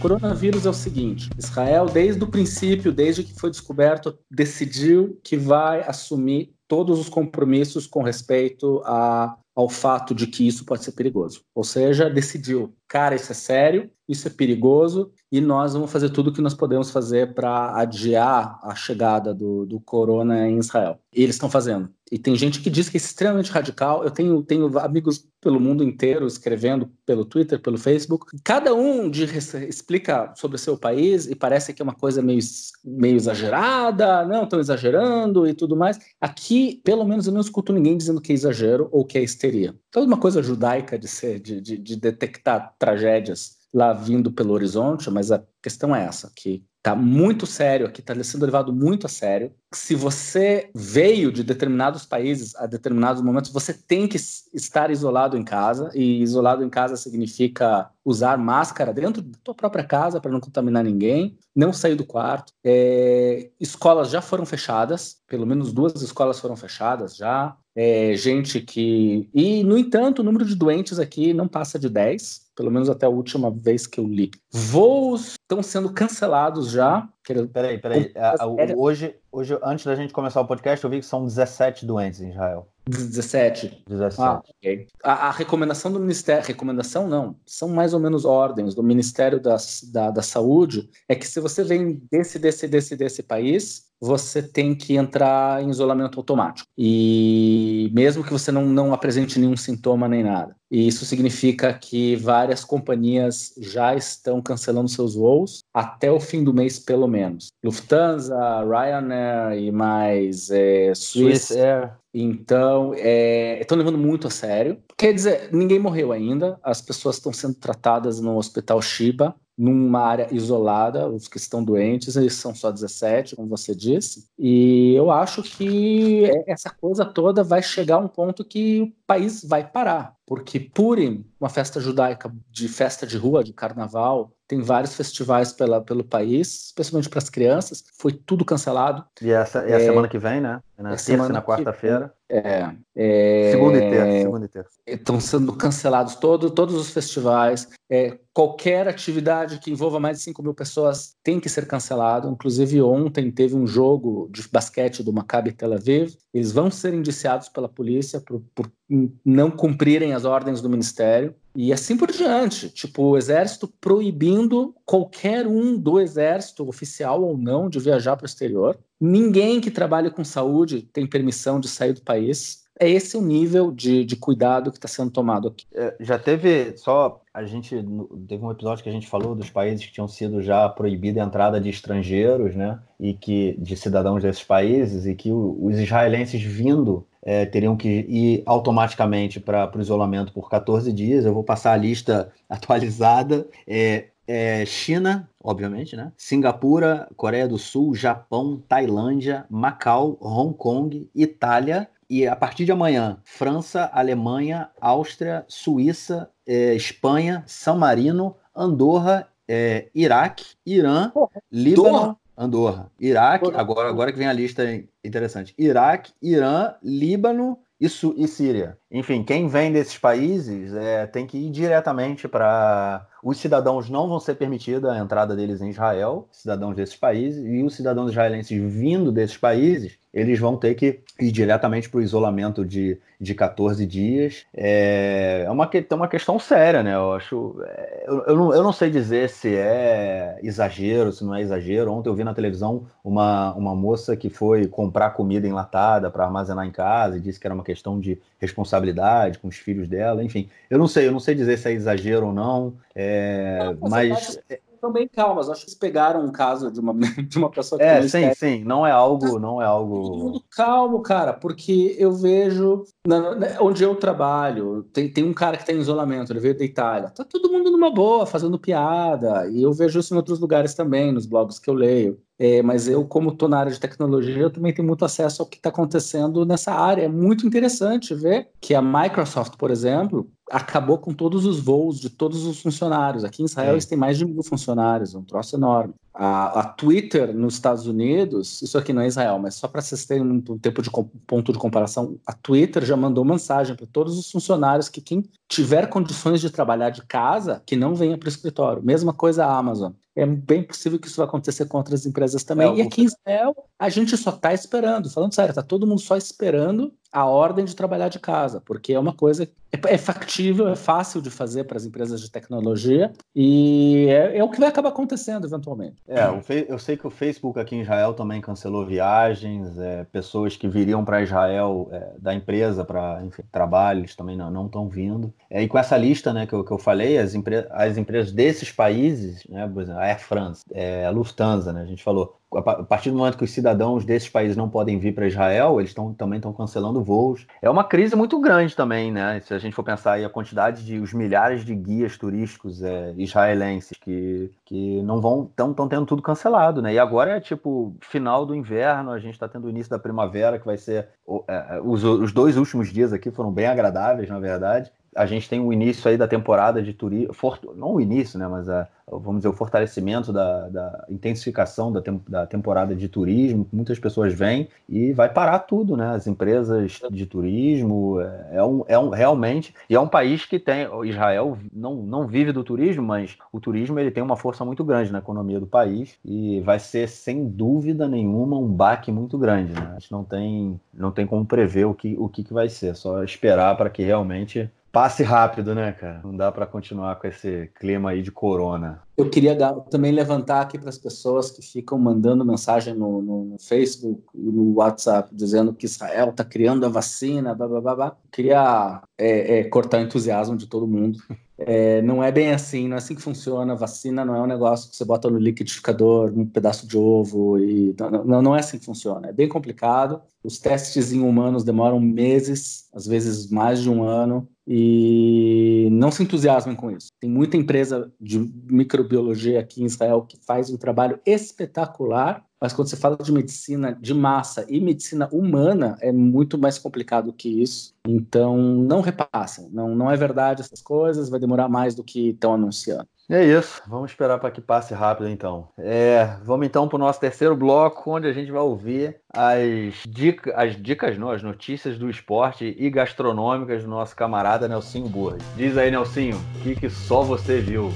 Coronavírus é o seguinte: Israel, desde o princípio, desde que foi descoberto, decidiu que vai assumir todos os compromissos com respeito a, ao fato de que isso pode ser perigoso. Ou seja, decidiu, cara, isso é sério, isso é perigoso e nós vamos fazer tudo o que nós podemos fazer para adiar a chegada do, do corona em Israel. E eles estão fazendo. E tem gente que diz que é extremamente radical. Eu tenho, tenho amigos pelo mundo inteiro escrevendo pelo Twitter, pelo Facebook. Cada um de, explica sobre o seu país e parece que é uma coisa meio, meio exagerada, não estão exagerando e tudo mais. Aqui, pelo menos, eu não escuto ninguém dizendo que é exagero ou que é histeria. Então, é uma coisa judaica de ser, de, de, de detectar tragédias lá vindo pelo horizonte, mas a questão é essa, que tá muito sério aqui, tá sendo levado muito a sério. Se você veio de determinados países a determinados momentos, você tem que estar isolado em casa, e isolado em casa significa usar máscara dentro da tua própria casa para não contaminar ninguém, não sair do quarto. É, escolas já foram fechadas, pelo menos duas escolas foram fechadas já. É, gente que. E, no entanto, o número de doentes aqui não passa de 10 pelo menos até a última vez que eu li. Voos estão sendo cancelados já. Peraí, peraí. hoje, hoje, antes da gente começar o podcast, eu vi que são 17 doentes em Israel. 17. 17. Ah, okay. a, a, recomendação do Ministério, recomendação não, são mais ou menos ordens do Ministério da, da, da Saúde, é que se você vem desse, desse, desse, desse país, você tem que entrar em isolamento automático. E mesmo que você não, não apresente nenhum sintoma nem nada. E isso significa que várias companhias já estão cancelando seus voos até o fim do mês, pelo menos. Lufthansa, Ryanair e mais é, Swiss, Air. Então, é, estão levando muito a sério. Quer dizer, ninguém morreu ainda, as pessoas estão sendo tratadas no Hospital Shiba, numa área isolada, os que estão doentes, eles são só 17, como você disse, e eu acho que essa coisa toda vai chegar a um ponto que o país vai parar, porque Purim, uma festa judaica de festa de rua, de carnaval, tem vários festivais pela, pelo país, especialmente para as crianças. Foi tudo cancelado. E essa é a semana que vem, né? É na terça na quarta-feira. É, é, segunda e terça. Segunda e terça. Estão sendo cancelados todo, todos os festivais. É, qualquer atividade que envolva mais de 5 mil pessoas tem que ser cancelado. Inclusive, ontem teve um jogo de basquete do Maccabi Tel Aviv. Eles vão ser indiciados pela polícia por, por não cumprirem as ordens do ministério. E assim por diante, tipo, o exército proibindo qualquer um do exército, oficial ou não, de viajar para o exterior. Ninguém que trabalhe com saúde tem permissão de sair do país. É esse o nível de, de cuidado que está sendo tomado aqui. É, já teve, só a gente teve um episódio que a gente falou dos países que tinham sido já proibida a entrada de estrangeiros, né, e que de cidadãos desses países e que os israelenses vindo é, teriam que ir automaticamente para o isolamento por 14 dias. Eu vou passar a lista atualizada. É, é China, obviamente, né? Singapura, Coreia do Sul, Japão, Tailândia, Macau, Hong Kong, Itália, e a partir de amanhã, França, Alemanha, Áustria, Suíça, é, Espanha, São Marino, Andorra, é, Iraque, Irã, Líbano, Andorra, Iraque, agora, agora que vem a lista interessante, Iraque, Irã, Líbano e, e Síria. Enfim, quem vem desses países é, tem que ir diretamente para. Os cidadãos não vão ser permitida a entrada deles em Israel, cidadãos desses países, e os cidadãos israelenses vindo desses países, eles vão ter que ir diretamente para o isolamento de, de 14 dias. É, é uma, é uma questão séria, né? Eu acho. É, eu, eu, não, eu não sei dizer se é exagero, se não é exagero. Ontem eu vi na televisão uma, uma moça que foi comprar comida enlatada para armazenar em casa e disse que era uma questão de responsabilidade com os filhos dela, enfim. Eu não sei, eu não sei dizer se é exagero ou não, é, não mas estão bem calmas. Acho que eles pegaram um caso de uma, de uma pessoa que. É, sim, sim. Não é algo. Não é algo. Calmo, cara, porque eu vejo. Na, na, onde eu trabalho, tem, tem um cara que está em isolamento, ele veio da Itália. Tá todo mundo numa boa, fazendo piada. E eu vejo isso em outros lugares também, nos blogs que eu leio. É, mas eu, como estou na área de tecnologia, eu também tenho muito acesso ao que está acontecendo nessa área. É muito interessante ver que a Microsoft, por exemplo, acabou com todos os voos de todos os funcionários. Aqui em Israel, é. eles têm mais de mil funcionários, um troço enorme. A, a, Twitter nos Estados Unidos, isso aqui não é Israel, mas só para vocês terem um, tempo de ponto de comparação, a Twitter já mandou mensagem para todos os funcionários que quem tiver condições de trabalhar de casa, que não venha para o escritório. Mesma coisa a Amazon. É bem possível que isso vai acontecer com outras empresas também. É, e aqui em Israel, a gente só está esperando. Falando sério, está todo mundo só esperando a ordem de trabalhar de casa, porque é uma coisa é, é factível, é fácil de fazer para as empresas de tecnologia e é, é, o que vai acabar acontecendo eventualmente. É, eu sei que o Facebook aqui em Israel também cancelou viagens, é, pessoas que viriam para Israel é, da empresa para trabalhos também não estão vindo. É, e com essa lista né, que, eu, que eu falei, as, empre as empresas desses países, né, por exemplo, a Air France, é, a Lufthansa, né, a gente falou, a partir do momento que os cidadãos desses países não podem vir para Israel, eles tão, também estão cancelando voos. É uma crise muito grande também, né? Se a gente for pensar aí a quantidade de os milhares de guias turísticos é, israelenses que, que não vão estão tendo tudo cancelado, né? E agora é tipo final do inverno, a gente está tendo o início da primavera que vai ser é, é, os, os dois últimos dias aqui foram bem agradáveis, na verdade a gente tem o início aí da temporada de turismo, não o início, né, mas a, vamos dizer, o fortalecimento da, da intensificação da, tem, da temporada de turismo, muitas pessoas vêm e vai parar tudo, né, as empresas de turismo, é, é, um, é um, realmente, e é um país que tem, Israel não, não vive do turismo, mas o turismo ele tem uma força muito grande na economia do país e vai ser, sem dúvida nenhuma, um baque muito grande, né, a gente não tem, não tem como prever o que, o que, que vai ser, só esperar para que realmente passe rápido, né, cara? Não dá para continuar com esse clima aí de corona. Eu queria também levantar aqui para as pessoas que ficam mandando mensagem no, no, Facebook e no WhatsApp dizendo que Israel está criando a vacina, blá, blá, blá, blá. Queria é, é, cortar o entusiasmo de todo mundo. É, não é bem assim, não é assim que funciona. Vacina não é um negócio que você bota no liquidificador, um pedaço de ovo e não, não é assim que funciona. É bem complicado. Os testes em humanos demoram meses, às vezes mais de um ano e não se entusiasmem com isso. Tem muita empresa de microbiologia aqui em Israel que faz um trabalho espetacular, mas quando você fala de medicina de massa e medicina humana, é muito mais complicado que isso. Então, não repassem. Não, não é verdade essas coisas, vai demorar mais do que estão anunciando. É isso, vamos esperar para que passe rápido então. É, vamos então para o nosso terceiro bloco, onde a gente vai ouvir as, dica, as dicas, não, as notícias do esporte e gastronômicas do nosso camarada Nelsinho Burras. Diz aí, Nelsinho, o que, que só você viu?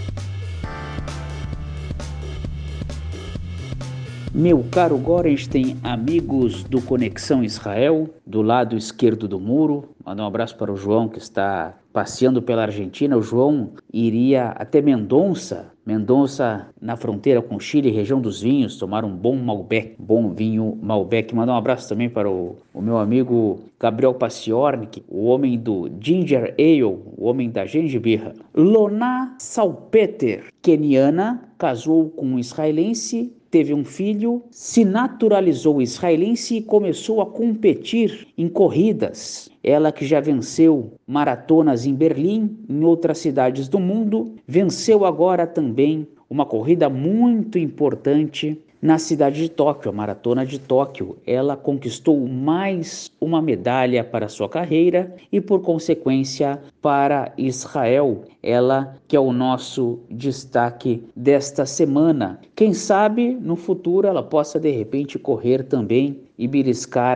Meu caro Gorenstein, amigos do Conexão Israel, do lado esquerdo do muro, mandar um abraço para o João que está passeando pela Argentina. O João iria até Mendonça, Mendonça na fronteira com Chile, região dos vinhos, tomar um bom Malbec, bom vinho Malbec. Mandar um abraço também para o, o meu amigo Gabriel Paciornik, o homem do Ginger Ale, o homem da gengibirra. Lona Salpeter, keniana, casou com um israelense teve um filho, se naturalizou israelense e começou a competir em corridas. Ela que já venceu maratonas em Berlim, em outras cidades do mundo, venceu agora também uma corrida muito importante na cidade de Tóquio, a Maratona de Tóquio. Ela conquistou mais uma medalha para sua carreira e, por consequência, para Israel. Ela que é o nosso destaque desta semana. Quem sabe no futuro ela possa de repente correr também e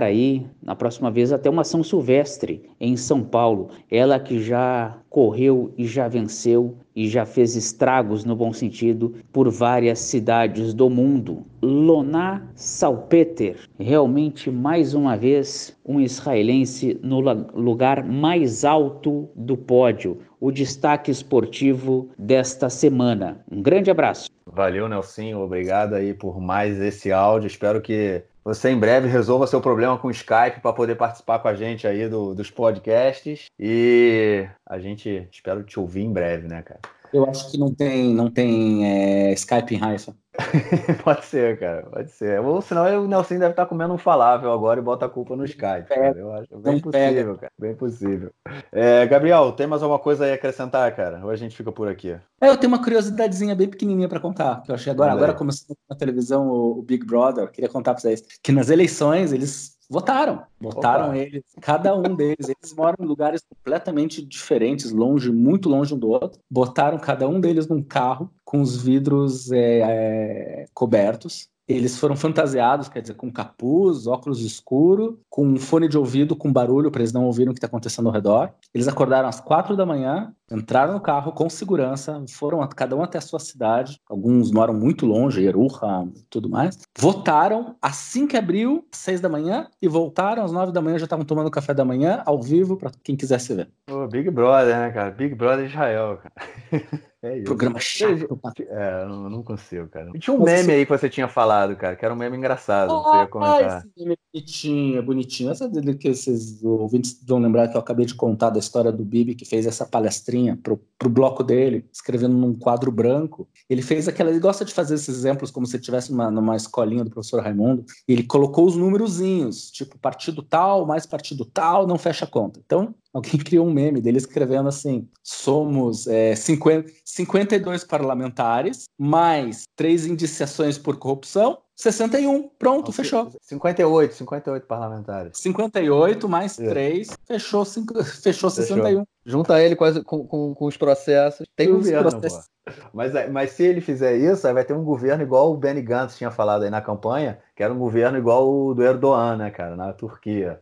aí na próxima vez até uma São Silvestre em São Paulo. Ela que já correu e já venceu e já fez estragos no bom sentido por várias cidades do mundo. Lona Salpeter, realmente mais uma vez um israelense no lugar mais alto do pódio, o destaque esportivo desta semana. Um grande abraço. Valeu, Nelson. Obrigado aí por mais esse áudio. Espero que você em breve resolva seu problema com o Skype para poder participar com a gente aí do, dos podcasts. E a gente espera te ouvir em breve, né, cara? Eu acho que não tem, não tem é, Skype em Haifa. pode ser, cara, pode ser. Ou senão o Nelson deve estar comendo um falável agora e bota a culpa no Skype. Cara. Eu acho bem possível, cara. Bem possível. É, Gabriel, tem mais alguma coisa aí a acrescentar, cara? Ou a gente fica por aqui? É, eu tenho uma curiosidadezinha bem pequenininha para contar, que eu achei agora. Agora começou na televisão o, o Big Brother, queria contar para vocês que nas eleições eles Votaram, votaram Opa. eles, cada um deles. Eles moram em lugares completamente diferentes, longe, muito longe um do outro. Botaram cada um deles num carro com os vidros é, é, cobertos eles foram fantasiados, quer dizer, com capuz, óculos escuro, com um fone de ouvido com barulho para eles não ouvirem o que está acontecendo ao redor. Eles acordaram às quatro da manhã, entraram no carro com segurança, foram cada um até a sua cidade. Alguns moram muito longe, Eruha e tudo mais. Votaram assim que abriu, às seis da manhã, e voltaram às nove da manhã, já estavam tomando café da manhã, ao vivo, para quem quisesse ver. Pô, Big Brother, né, cara? Big Brother Israel, cara. É isso. Programa chato. É, não, não consigo, cara. E tinha um meme aí que você tinha falado, cara, que era um meme engraçado. Ah, você ia comentar. esse meme bonitinho, é bonitinho. Essa dele que vocês ouvintes vão lembrar que eu acabei de contar da história do Bibi, que fez essa palestrinha pro, pro bloco dele, escrevendo num quadro branco. Ele fez aquela. Ele gosta de fazer esses exemplos como se estivesse numa, numa escolinha do professor Raimundo. Ele colocou os númerozinhos, tipo partido tal, mais partido tal, não fecha a conta. Então, alguém criou um meme dele escrevendo assim: somos é, 50, 52 parlamentares, mais três indiciações por corrupção, 61. Pronto, fechou. 58, 58 parlamentares. 58 mais 3, fechou, cinco, fechou 61. Fechou. Junta ele com, com, com, com, os processos. Tem governo, processos. Mas, mas se ele fizer isso, aí vai ter um governo igual o Benny Gantz tinha falado aí na campanha, que era um governo igual o do Erdogan, né, cara, na Turquia.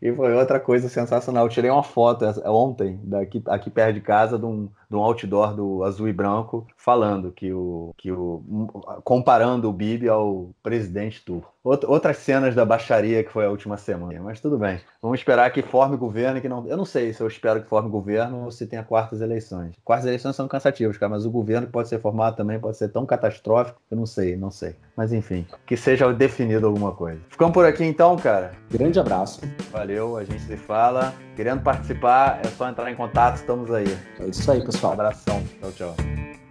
E foi outra coisa sensacional. Eu tirei uma foto ontem, daqui, aqui perto de casa, de um, de um outdoor do azul e branco, falando que o. Que o comparando o Bibi ao presidente turco. Outras cenas da baixaria que foi a última semana. Mas tudo bem. Vamos esperar que forme governo que não. Eu não sei se eu espero que forme governo ou se tenha quartas eleições. Quartas eleições são cansativas, cara, mas o governo que pode ser formado também pode ser tão catastrófico. Eu não sei, não sei. Mas enfim, que seja definido alguma coisa. Ficamos por aqui então, cara. Grande abraço. Valeu, a gente se fala. Querendo participar, é só entrar em contato, estamos aí. É isso aí, pessoal. Um abração. Tchau, tchau.